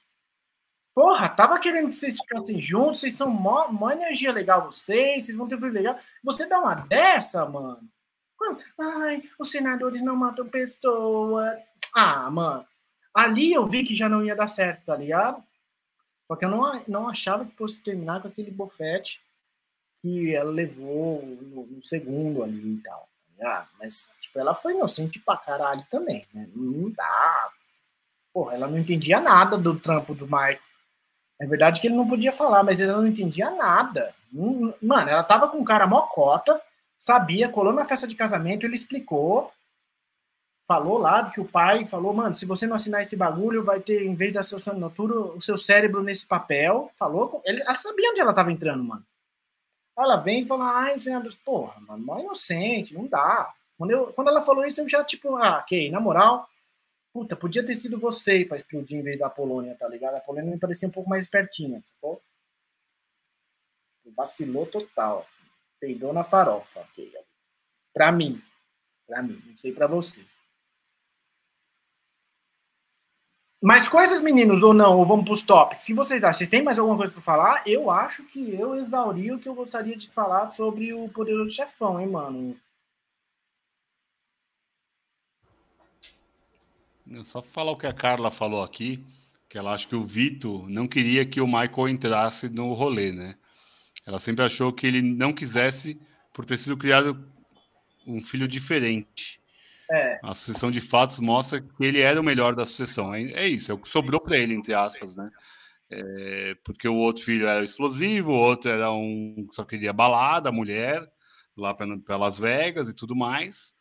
[SPEAKER 1] Porra, tava querendo que vocês ficassem juntos, vocês são mó, mó energia legal, vocês, vocês vão ter um filho legal. Você dá uma dessa, mano? Ai, os senadores não matam pessoas. Ah, mano. Ali eu vi que já não ia dar certo, tá ligado? Só que eu não, não achava que fosse terminar com aquele bofete que ela levou no, no segundo ali e tal. Tá Mas, tipo, ela foi inocente pra caralho também, né? Não dá. Porra, ela não entendia nada do trampo do Michael. É verdade que ele não podia falar, mas ela não entendia nada. Mano, ela tava com um cara mocota, sabia, colou na festa de casamento, ele explicou, falou lá que o pai falou, mano, se você não assinar esse bagulho, vai ter, em vez da sua assinatura, o seu cérebro nesse papel. Falou, ele, ela sabia onde ela tava entrando, mano. Ela vem e fala, ai, senador, porra, mano, mó inocente, não dá. Quando, eu, quando ela falou isso, eu já, tipo, ah, ok, na moral, puta, podia ter sido você para explodir em vez da Polônia, tá ligado? A Polônia me parecia um pouco mais espertinha, sacou? Vacilou total. Assim. Peidou na farofa. Okay. Pra mim. Pra mim. Não sei pra você. Mais coisas, meninos, ou não? Ou vamos pros tópicos? Se vocês acham, vocês têm mais alguma coisa para falar? Eu acho que eu exauri o que eu gostaria de falar sobre o poderoso chefão, hein, mano?
[SPEAKER 3] Só falar o que a Carla falou aqui, que ela acha que o Vitor não queria que o Michael entrasse no rolê, né? Ela sempre achou que ele não quisesse por ter sido criado um filho diferente. É. A sucessão de fatos mostra que ele era o melhor da sucessão. É, é isso, é o que sobrou para ele, entre aspas, né? É, porque o outro filho era explosivo, o outro era um só queria balada, mulher, lá para Las Vegas e tudo mais.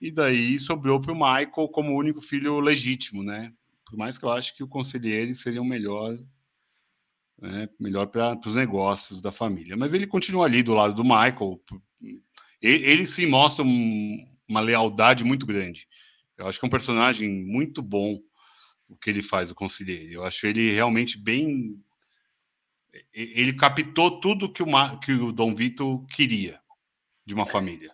[SPEAKER 3] E daí sobrou para o Michael como único filho legítimo, né? Por mais que eu acho que o conselheiro seria o melhor, né? melhor para os negócios da família. Mas ele continua ali do lado do Michael. Ele, ele se mostra um, uma lealdade muito grande. Eu acho que é um personagem muito bom o que ele faz, o conselheiro. Eu acho ele realmente bem. Ele captou tudo que o, que o Dom Vito queria de uma família.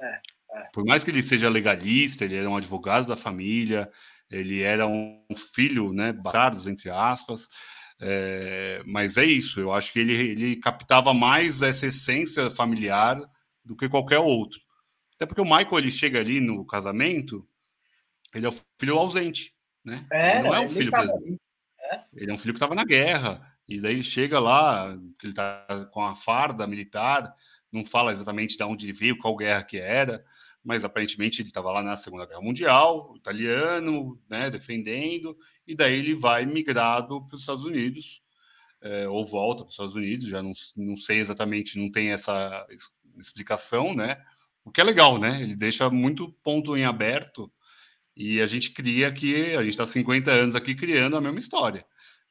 [SPEAKER 3] É. É. Por mais que ele seja legalista, ele era um advogado da família, ele era um filho, né, Carlos, entre aspas, é, mas é isso, eu acho que ele, ele captava mais essa essência familiar do que qualquer outro. Até porque o Michael, ele chega ali no casamento, ele é o filho ausente, né? É, ele não é um filho presente. É. Ele é um filho que estava na guerra, e daí ele chega lá, que ele está com a farda militar, não fala exatamente de onde ele veio, qual guerra que era, mas aparentemente ele estava lá na Segunda Guerra Mundial, italiano, né, defendendo, e daí ele vai migrado para os Estados Unidos, é, ou volta para os Estados Unidos, já não, não sei exatamente, não tem essa explicação, né? O que é legal, né? Ele deixa muito ponto em aberto e a gente cria que a gente está 50 anos aqui criando a mesma história.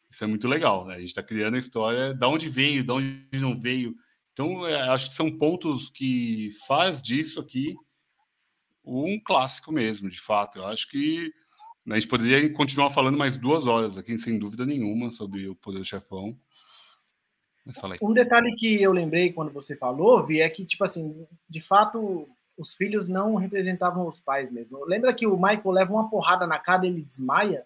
[SPEAKER 3] Isso é muito legal, né? A gente está criando a história da onde veio, de onde não veio, então, é, acho que são pontos que faz disso aqui um clássico mesmo, de fato. Eu acho que a gente poderia continuar falando mais duas horas aqui, sem dúvida nenhuma, sobre o Poder Chefão.
[SPEAKER 1] Um detalhe que eu lembrei quando você falou, Vi, é que, tipo assim, de fato, os filhos não representavam os pais mesmo. Lembra que o Michael leva uma porrada na cara e ele desmaia?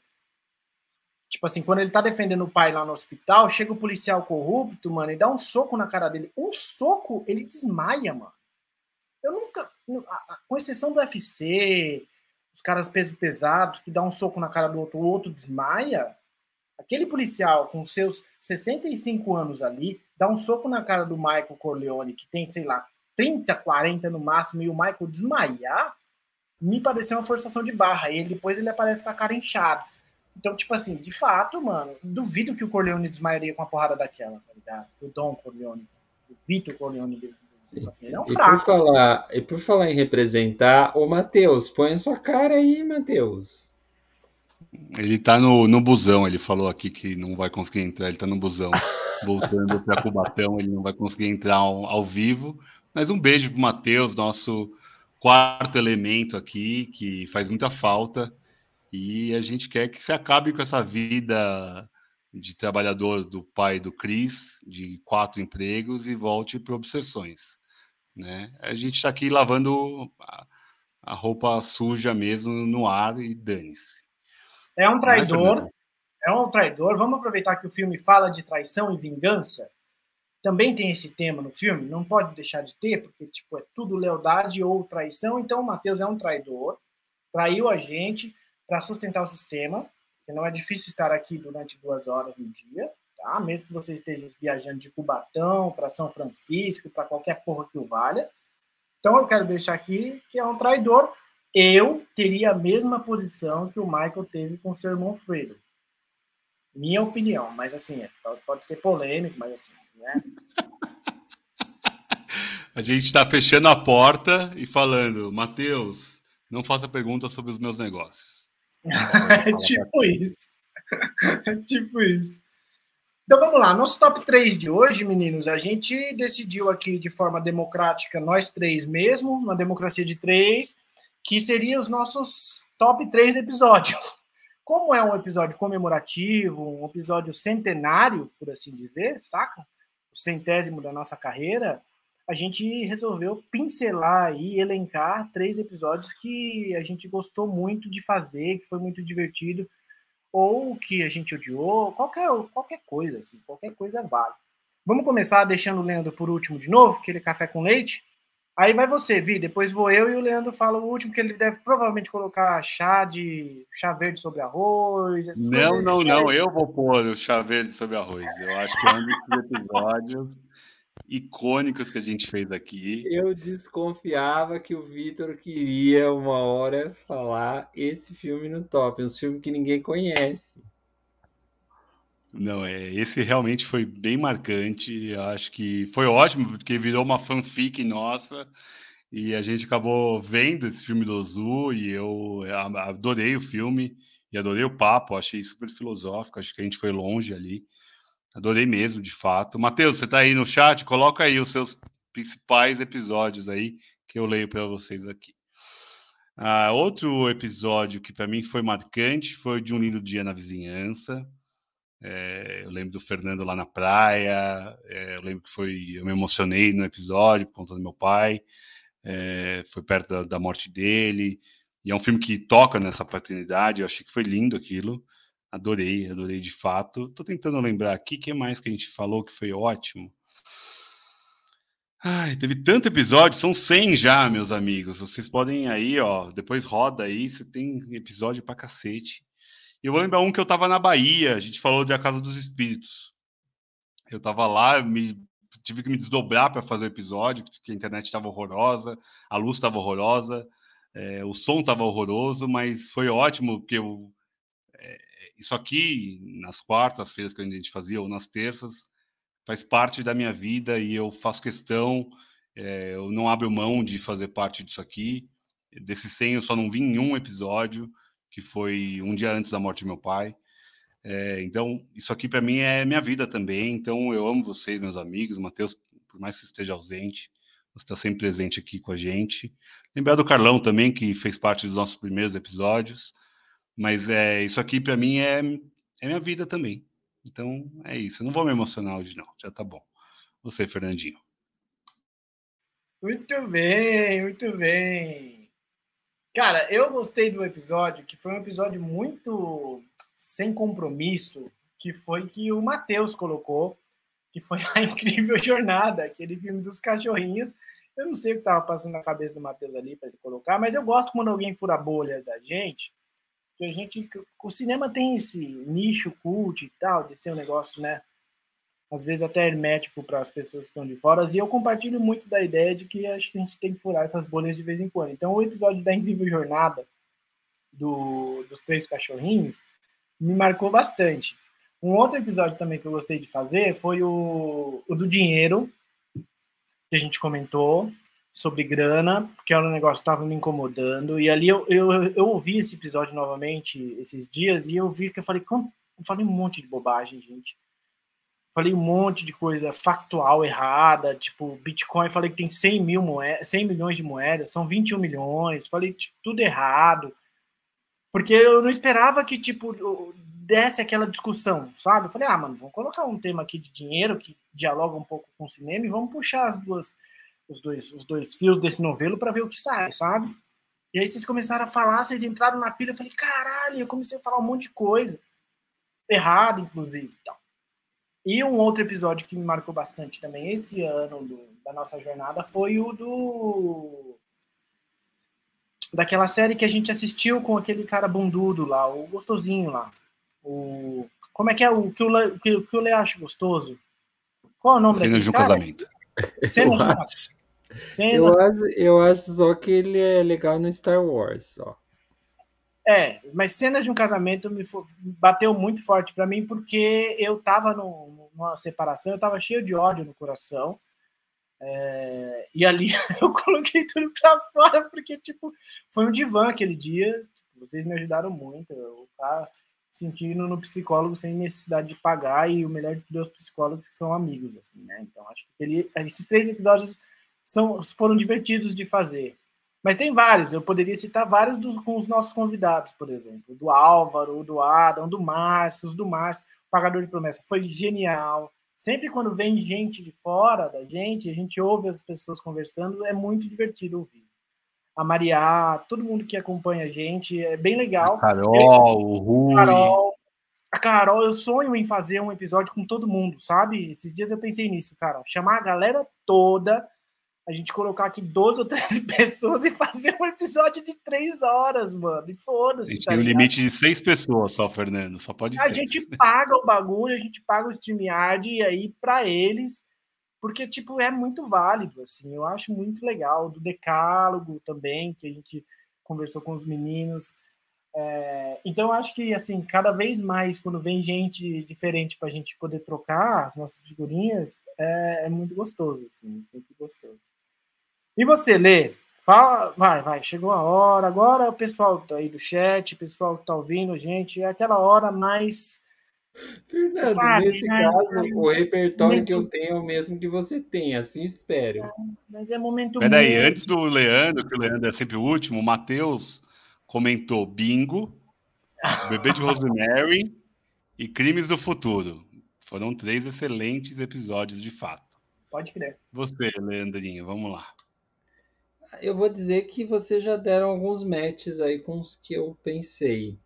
[SPEAKER 1] Tipo assim, quando ele tá defendendo o pai lá no hospital, chega o policial corrupto, mano, e dá um soco na cara dele. Um soco, ele desmaia, mano. Eu nunca, com exceção do UFC, os caras peso pesados que dá um soco na cara do outro, o outro desmaia. Aquele policial com seus 65 anos ali, dá um soco na cara do Michael Corleone, que tem, sei lá, 30, 40 no máximo, e o Michael desmaiar, me pareceu uma forçação de barra. E depois ele aparece com a cara inchada. Então, tipo assim, de fato, mano, duvido que o Corleone desmaiaria com uma porrada daquela, tá ligado? O Dom Corleone, o Vitor Corleone dele. Ele é um
[SPEAKER 2] e, por falar, e por falar em representar, ô Matheus, põe a sua cara aí, Matheus.
[SPEAKER 3] Ele tá no, no busão, ele falou aqui que não vai conseguir entrar, ele tá no busão, *laughs* voltando para Cubatão, ele não vai conseguir entrar ao, ao vivo. Mas um beijo pro Matheus, nosso quarto elemento aqui, que faz muita falta. E a gente quer que se acabe com essa vida de trabalhador do pai do Cris, de quatro empregos, e volte para obsessões. Né? A gente está aqui lavando a, a, roupa suja mesmo no ar e dane-se.
[SPEAKER 1] É um traidor, É um traidor. Vamos aproveitar que o filme fala de traição e vingança. Também tem esse tema no filme, não pode deixar de ter, porque tipo, é tudo lealdade ou traição. Então o Matheus é um traidor, traiu a gente para sustentar o sistema, que não é difícil estar aqui durante duas horas no dia, tá? Mesmo que você esteja viajando de Cubatão para São Francisco, para qualquer porra que o valha. Então eu quero deixar aqui que é um traidor. Eu teria a mesma posição que o Michael teve com o seu irmão Fredo. Minha opinião, mas assim, é, pode ser polêmico, mas assim, né? *laughs*
[SPEAKER 3] A gente está fechando a porta e falando, Matheus, não faça perguntas sobre os meus negócios.
[SPEAKER 1] é *laughs* tipo isso. É *laughs* tipo isso. Então vamos lá, nosso top 3 de hoje, meninos, a gente decidiu aqui de forma democrática, nós três mesmo, uma democracia de três, que seriam os nossos top 3 episódios. Como é um episódio comemorativo, um episódio centenário, por assim dizer, saca? O centésimo da nossa carreira, a gente resolveu pincelar e elencar três episódios que a gente gostou muito de fazer, que foi muito divertido ou que a gente odiou, qualquer, qualquer coisa, assim, qualquer coisa vale. Vamos começar deixando o Leandro por último de novo, aquele café com leite. Aí vai você, Vi, depois vou eu e o Leandro fala o último, que ele deve provavelmente colocar chá de chá verde sobre arroz.
[SPEAKER 3] Não, não, não, eu vou pôr o chá verde sobre arroz. Eu acho que é um dos episódios icônicos que a gente fez aqui.
[SPEAKER 2] Eu desconfiava que o Vitor queria uma hora falar esse filme no top, um filme que ninguém conhece.
[SPEAKER 3] Não, é, esse realmente foi bem marcante. Acho que foi ótimo, porque virou uma fanfic nossa. E a gente acabou vendo esse filme do Ozu e eu adorei o filme e adorei o papo, achei super filosófico, acho que a gente foi longe ali. Adorei mesmo, de fato. Matheus, você está aí no chat? Coloca aí os seus principais episódios aí que eu leio para vocês aqui. Ah, outro episódio que para mim foi marcante foi de um lindo dia na vizinhança. É, eu lembro do Fernando lá na praia. É, eu lembro que foi, eu me emocionei no episódio por conta do meu pai. É, foi perto da, da, morte dele. E é um filme que toca nessa paternidade. Eu achei que foi lindo aquilo. Adorei, adorei de fato. Tô tentando lembrar aqui, o que mais que a gente falou que foi ótimo? Ai, teve tanto episódio, são 100 já, meus amigos. Vocês podem aí, ó, depois roda aí, você tem episódio pra cacete. Eu vou lembrar um que eu tava na Bahia, a gente falou de A Casa dos Espíritos. Eu tava lá, me tive que me desdobrar para fazer o episódio, porque a internet estava horrorosa, a luz estava horrorosa, é, o som estava horroroso, mas foi ótimo, porque eu, é, isso aqui, nas quartas-feiras que a gente fazia, ou nas terças, faz parte da minha vida e eu faço questão, é, eu não abro mão de fazer parte disso aqui. Desse 100 eu só não vi em um episódio, que foi um dia antes da morte do meu pai. É, então, isso aqui para mim é minha vida também. Então, eu amo vocês, meus amigos. Matheus, por mais que esteja ausente, você está sempre presente aqui com a gente. Lembrar do Carlão também, que fez parte dos nossos primeiros episódios. Mas é isso aqui para mim é, é minha vida também. Então é isso. Eu não vou me emocionar hoje, não. Já tá bom. Você, Fernandinho.
[SPEAKER 1] Muito bem, muito bem. Cara, eu gostei do episódio, que foi um episódio muito sem compromisso, que foi que o Matheus colocou, que foi *laughs* a incrível jornada, aquele filme dos cachorrinhos. Eu não sei o que estava passando na cabeça do Matheus ali para ele colocar, mas eu gosto quando alguém fura a bolha da gente que a gente o cinema tem esse nicho cult e tal de ser um negócio né às vezes até hermético para as pessoas que estão de fora e eu compartilho muito da ideia de que acho que a gente tem que furar essas bolhas de vez em quando então o episódio da incrível jornada do, dos três cachorrinhos me marcou bastante um outro episódio também que eu gostei de fazer foi o, o do dinheiro que a gente comentou sobre grana, porque era um negócio que estava me incomodando. E ali eu, eu, eu ouvi esse episódio novamente esses dias e eu vi que eu falei, eu falei um monte de bobagem, gente. Falei um monte de coisa factual errada, tipo, Bitcoin, falei que tem 100, mil moedas, 100 milhões de moedas, são 21 milhões, falei tipo, tudo errado. Porque eu não esperava que, tipo, desse aquela discussão, sabe? Eu falei, ah, mano, vamos colocar um tema aqui de dinheiro que dialoga um pouco com o cinema e vamos puxar as duas os dois, os dois fios desse novelo para ver o que sai, sabe? E aí vocês começaram a falar, vocês entraram na pilha, eu falei, caralho, eu comecei a falar um monte de coisa. errado, inclusive. Então. E um outro episódio que me marcou bastante também esse ano do, da nossa jornada foi o do daquela série que a gente assistiu com aquele cara bundudo lá, o gostosinho lá. O como é que é o que o, Le, que, que o Le acha gostoso? Qual é o nome
[SPEAKER 3] Cena de um cara? casamento.
[SPEAKER 2] Cena eu, acho. Eu, acho, eu acho só que ele é legal no Star Wars, só.
[SPEAKER 1] É, mas cenas de um casamento me bateu muito forte para mim porque eu tava no, numa separação, eu tava cheio de ódio no coração. É, e ali *laughs* eu coloquei tudo para fora porque tipo foi um divã aquele dia. Vocês me ajudaram muito. Eu tava sentindo no psicólogo sem necessidade de pagar e o melhor de os psicólogos que são amigos assim, né? Então acho que ele, esses três episódios são foram divertidos de fazer. Mas tem vários, eu poderia citar vários dos, com os nossos convidados, por exemplo, do Álvaro, do Adam, do Márcio, os do Márcio, Pagador de Promessa, foi genial. Sempre quando vem gente de fora da gente, a gente ouve as pessoas conversando, é muito divertido ouvir. A Maria, todo mundo que acompanha a gente, é bem legal. A
[SPEAKER 3] Carol, o Rui.
[SPEAKER 1] Carol, a Carol, eu sonho em fazer um episódio com todo mundo, sabe? Esses dias eu pensei nisso, cara. Chamar a galera toda a gente colocar aqui 12 ou 13 *laughs* pessoas e fazer um episódio de 3 horas, mano. E foda-se.
[SPEAKER 3] A gente tá tem um limite de 6 pessoas só, Fernando. Só pode
[SPEAKER 1] ser. A gente paga o bagulho, a gente paga o StreamYard e aí para eles, porque, tipo, é muito válido, assim. Eu acho muito legal. Do Decálogo também, que a gente conversou com os meninos. É, então, eu acho que, assim, cada vez mais, quando vem gente diferente para a gente poder trocar as nossas figurinhas, é, é muito gostoso, assim, sempre gostoso. E você, Lê? Fala, vai, vai, chegou a hora. Agora o pessoal tá aí do chat, o pessoal que tá ouvindo, gente, é aquela hora mais.
[SPEAKER 2] Fernando, sabe, nesse caso, o repertório momento... que eu tenho é o mesmo que você tem, assim espero. É,
[SPEAKER 1] mas é momento.
[SPEAKER 3] Peraí, muito... antes do Leandro, que o Leandro é sempre o último, o Matheus comentou Bingo, *laughs* Bebê de Rosemary e Crimes do Futuro. Foram três excelentes episódios, de fato.
[SPEAKER 1] Pode crer.
[SPEAKER 3] Você, Leandrinho, vamos lá
[SPEAKER 2] eu vou dizer que vocês já deram alguns matches aí com os que eu pensei.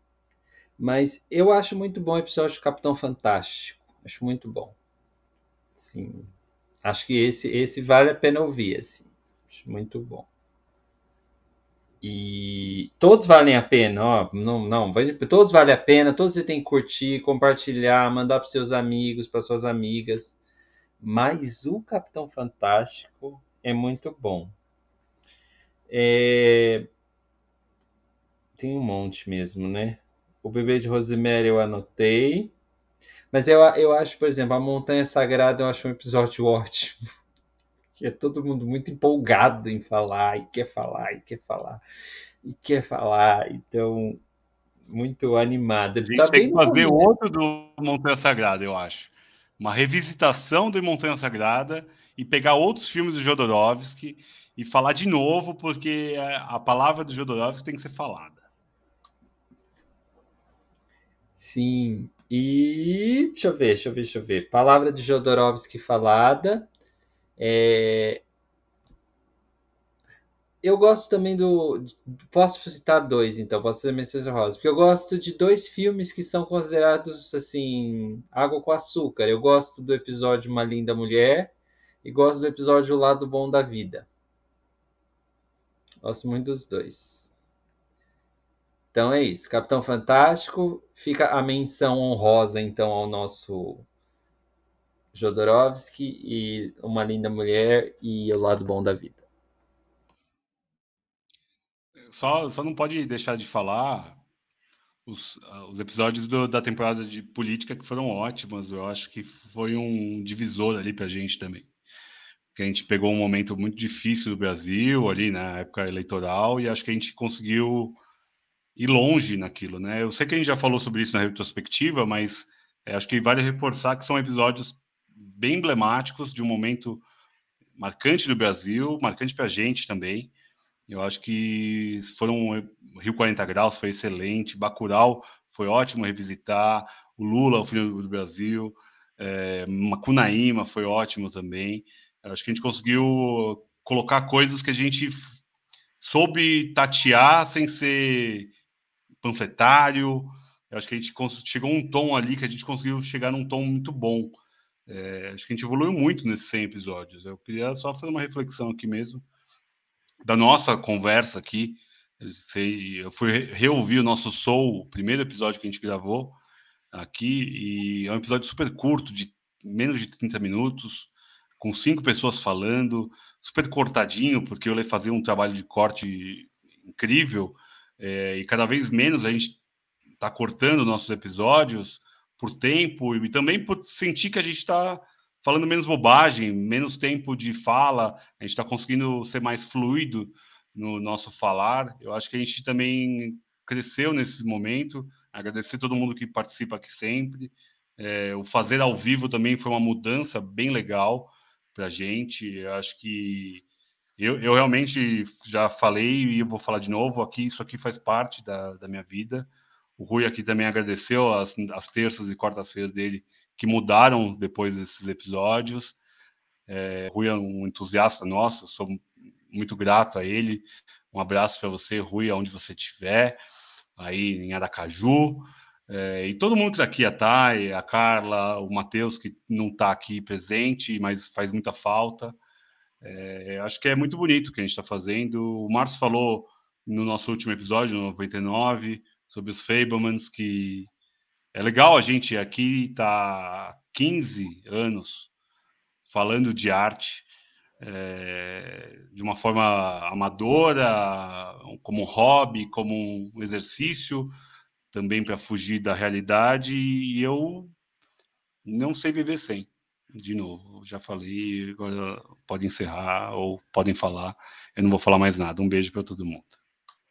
[SPEAKER 2] Mas eu acho muito bom o episódio do Capitão Fantástico. Acho muito bom. Sim. Acho que esse, esse vale a pena ouvir, assim. Acho muito bom. E todos valem a pena, ó. Não, não, todos valem a pena, todos você tem que curtir, compartilhar, mandar para seus amigos, para suas amigas. Mas o Capitão Fantástico é muito bom. É... Tem um monte mesmo, né? O bebê de Rosemary eu anotei. Mas eu, eu acho, por exemplo, a Montanha Sagrada eu acho um episódio *laughs* ótimo. Que é todo mundo muito empolgado em falar, e quer falar, e quer falar, e quer falar. Então, muito animado.
[SPEAKER 3] Ele a gente tá tem que fazer outro do Montanha Sagrada, eu acho. Uma revisitação do Montanha Sagrada e pegar outros filmes do Jodorowsky e falar de novo, porque a palavra do Jodorowsky tem que ser falada.
[SPEAKER 2] Sim. E deixa eu ver, deixa eu ver, deixa eu ver. Palavra de Jodorowsky falada. É... Eu gosto também do. Posso citar dois, então, posso ser menções Rosa, porque eu gosto de dois filmes que são considerados assim, água com açúcar. Eu gosto do episódio Uma Linda Mulher e gosto do episódio O Lado Bom da Vida. Gosto muito dos dois. Então é isso. Capitão Fantástico. Fica a menção honrosa, então, ao nosso Jodorowsky e Uma Linda Mulher e O Lado Bom da Vida.
[SPEAKER 3] Só, só não pode deixar de falar os, os episódios do, da temporada de política que foram ótimos. Eu acho que foi um divisor ali pra gente também que a gente pegou um momento muito difícil do Brasil ali na época eleitoral e acho que a gente conseguiu ir longe naquilo, né? Eu sei que a gente já falou sobre isso na retrospectiva, mas é, acho que vale reforçar que são episódios bem emblemáticos de um momento marcante do Brasil, marcante para a gente também. Eu acho que foram Rio 40 Graus foi excelente, Bacurau foi ótimo revisitar, o Lula, o filho do Brasil, é, Macunaíma foi ótimo também. Acho que a gente conseguiu colocar coisas que a gente soube tatear sem ser panfletário, acho que a gente chegou a um tom ali que a gente conseguiu chegar num tom muito bom. É, acho que a gente evoluiu muito nesses 100 episódios. Eu queria só fazer uma reflexão aqui mesmo da nossa conversa aqui. Eu, sei, eu fui reouvir o nosso Soul, o primeiro episódio que a gente gravou aqui, e é um episódio super curto, de menos de 30 minutos, com cinco pessoas falando, super cortadinho, porque eu ia fazer um trabalho de corte incrível, é, e cada vez menos a gente está cortando nossos episódios por tempo e também por sentir que a gente está falando menos bobagem, menos tempo de fala, a gente está conseguindo ser mais fluido no nosso falar. Eu acho que a gente também cresceu nesse momento. Agradecer todo mundo que participa aqui sempre. É, o fazer ao vivo também foi uma mudança bem legal para a gente. Acho que eu, eu, realmente já falei e vou falar de novo aqui. Isso aqui faz parte da, da minha vida. O Rui aqui também agradeceu as, as terças e quartas-feiras dele que mudaram depois desses episódios. É, Rui é um entusiasta nosso, sou muito grato a ele. Um abraço para você, Rui, aonde você estiver, aí em Aracaju. É, e todo mundo que está aqui, a Thay, a Carla, o Matheus, que não está aqui presente, mas faz muita falta. É, acho que é muito bonito o que a gente está fazendo. O Márcio falou no nosso último episódio, no 99, sobre os Fablemans, que é legal a gente aqui tá 15 anos falando de arte é, de uma forma amadora, como um hobby, como um exercício, também para fugir da realidade, e eu não sei viver sem. De novo, já falei, agora pode encerrar ou podem falar. Eu não vou falar mais nada. Um beijo para todo mundo.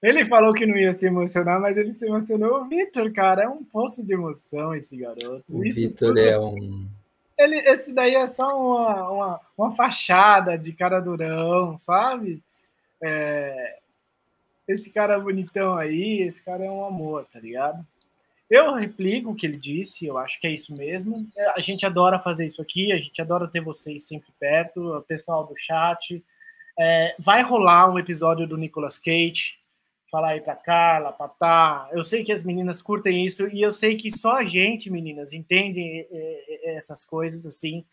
[SPEAKER 1] Ele falou que não ia se emocionar, mas ele se emocionou. O Vitor, cara, é um poço de emoção esse garoto.
[SPEAKER 2] O Vitor é um.
[SPEAKER 1] Ele, esse daí é só uma, uma, uma fachada de cara durão, sabe? É... Esse cara bonitão aí, esse cara é um amor, tá ligado? Eu replico o que ele disse, eu acho que é isso mesmo. É, a gente adora fazer isso aqui, a gente adora ter vocês sempre perto, o pessoal do chat. É, vai rolar um episódio do Nicolas Cage, falar aí para Carla, para Tá. Eu sei que as meninas curtem isso e eu sei que só a gente, meninas, entende essas coisas assim.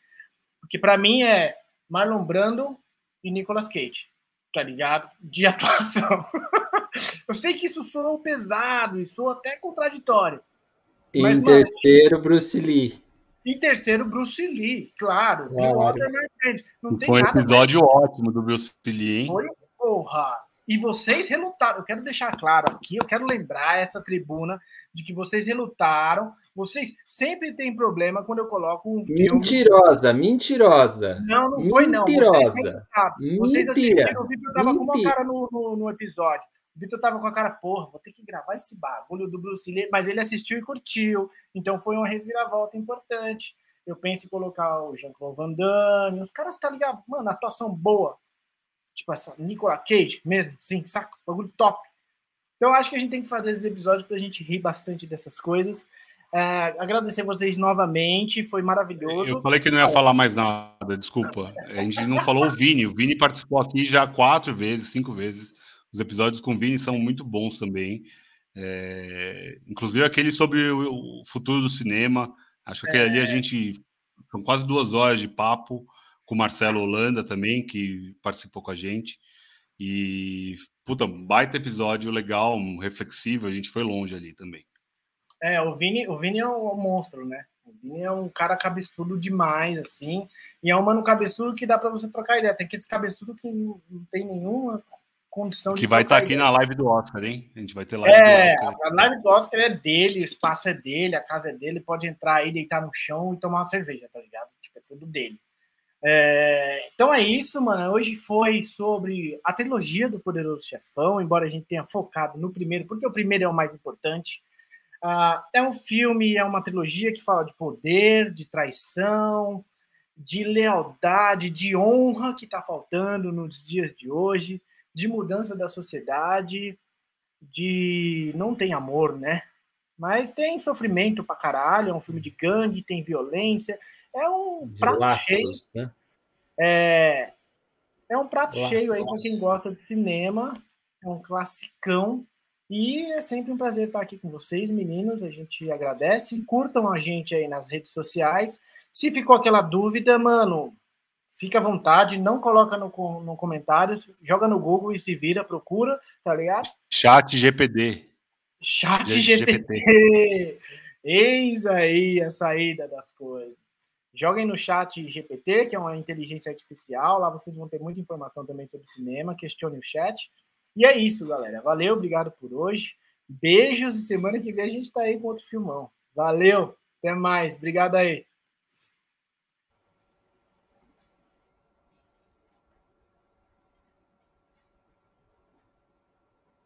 [SPEAKER 1] Porque para mim é Marlon Brando e Nicolas Cage, tá ligado? De *laughs* atuação. eu sei que isso soa pesado e soa até contraditório.
[SPEAKER 2] Em mas, terceiro, Bruce Lee.
[SPEAKER 1] Em terceiro, Bruce Lee, claro.
[SPEAKER 3] claro. Não tem Foi um episódio ótimo do Bruce Lee, hein?
[SPEAKER 1] Foi, porra. E vocês relutaram. Eu quero deixar claro aqui, eu quero lembrar essa tribuna de que vocês relutaram. Vocês sempre têm problema quando eu coloco um
[SPEAKER 2] filme. Mentirosa, mentirosa.
[SPEAKER 1] Não, não foi, não.
[SPEAKER 2] Mentirosa.
[SPEAKER 1] Vocês, vocês assistiram, o Vitor tava com uma cara no, no, no episódio. O Vitor tava com a cara, porra, vou ter que gravar esse bagulho do Bruce Lee, mas ele assistiu e curtiu. Então foi uma reviravolta importante. Eu penso em colocar o Jean-Claude Van Damme, os caras, tá ligado? Mano, atuação boa. Tipo essa Nicolas Cage mesmo, sim, saco? Bagulho top. Então acho que a gente tem que fazer esses episódios para a gente rir bastante dessas coisas. É, agradecer vocês novamente, foi maravilhoso.
[SPEAKER 3] Eu falei que não ia falar mais nada, desculpa. A gente não falou o Vini. O Vini participou aqui já quatro vezes, cinco vezes. Os episódios com o Vini são muito bons também. É, inclusive aquele sobre o futuro do cinema. Acho que é... ali a gente. São quase duas horas de papo com o Marcelo Holanda também, que participou com a gente. E, puta, baita episódio legal, reflexivo, a gente foi longe ali também.
[SPEAKER 1] É, o Vini, o Vini é um monstro, né? O Vini é um cara cabeçudo demais, assim. E é um mano cabeçudo que dá para você trocar ideia. Tem aqueles cabeçudo que não tem nenhuma condição
[SPEAKER 3] que de. Que vai estar tá aqui na live do Oscar, hein? A gente vai ter
[SPEAKER 1] live é, do Oscar. A live do Oscar é dele, o espaço é dele, a casa é dele, pode entrar aí, deitar no chão e tomar uma cerveja, tá ligado? Tipo, é tudo dele. É, então é isso, mano. Hoje foi sobre a trilogia do Poderoso Chefão, embora a gente tenha focado no primeiro, porque o primeiro é o mais importante. Uh, é um filme, é uma trilogia que fala de poder, de traição, de lealdade, de honra que está faltando nos dias de hoje, de mudança da sociedade, de não tem amor, né? Mas tem sofrimento pra caralho, é um filme de gangue, tem violência, é um de prato laços, cheio. Né? É, é um prato laços. cheio aí para quem gosta de cinema. É um classicão. E é sempre um prazer estar aqui com vocês, meninos. A gente agradece. Curtam a gente aí nas redes sociais. Se ficou aquela dúvida, mano, fica à vontade, não coloca no, no comentários, joga no Google e se vira, procura, tá ligado?
[SPEAKER 3] Chat GPD.
[SPEAKER 1] Chat GPT. GPT. Eis aí a saída das coisas. Joguem no chat GPT, que é uma inteligência artificial. Lá vocês vão ter muita informação também sobre cinema. Questione o chat. E é isso, galera. Valeu, obrigado por hoje. Beijos e semana que vem a gente tá aí com outro filmão. Valeu, até mais. Obrigado aí.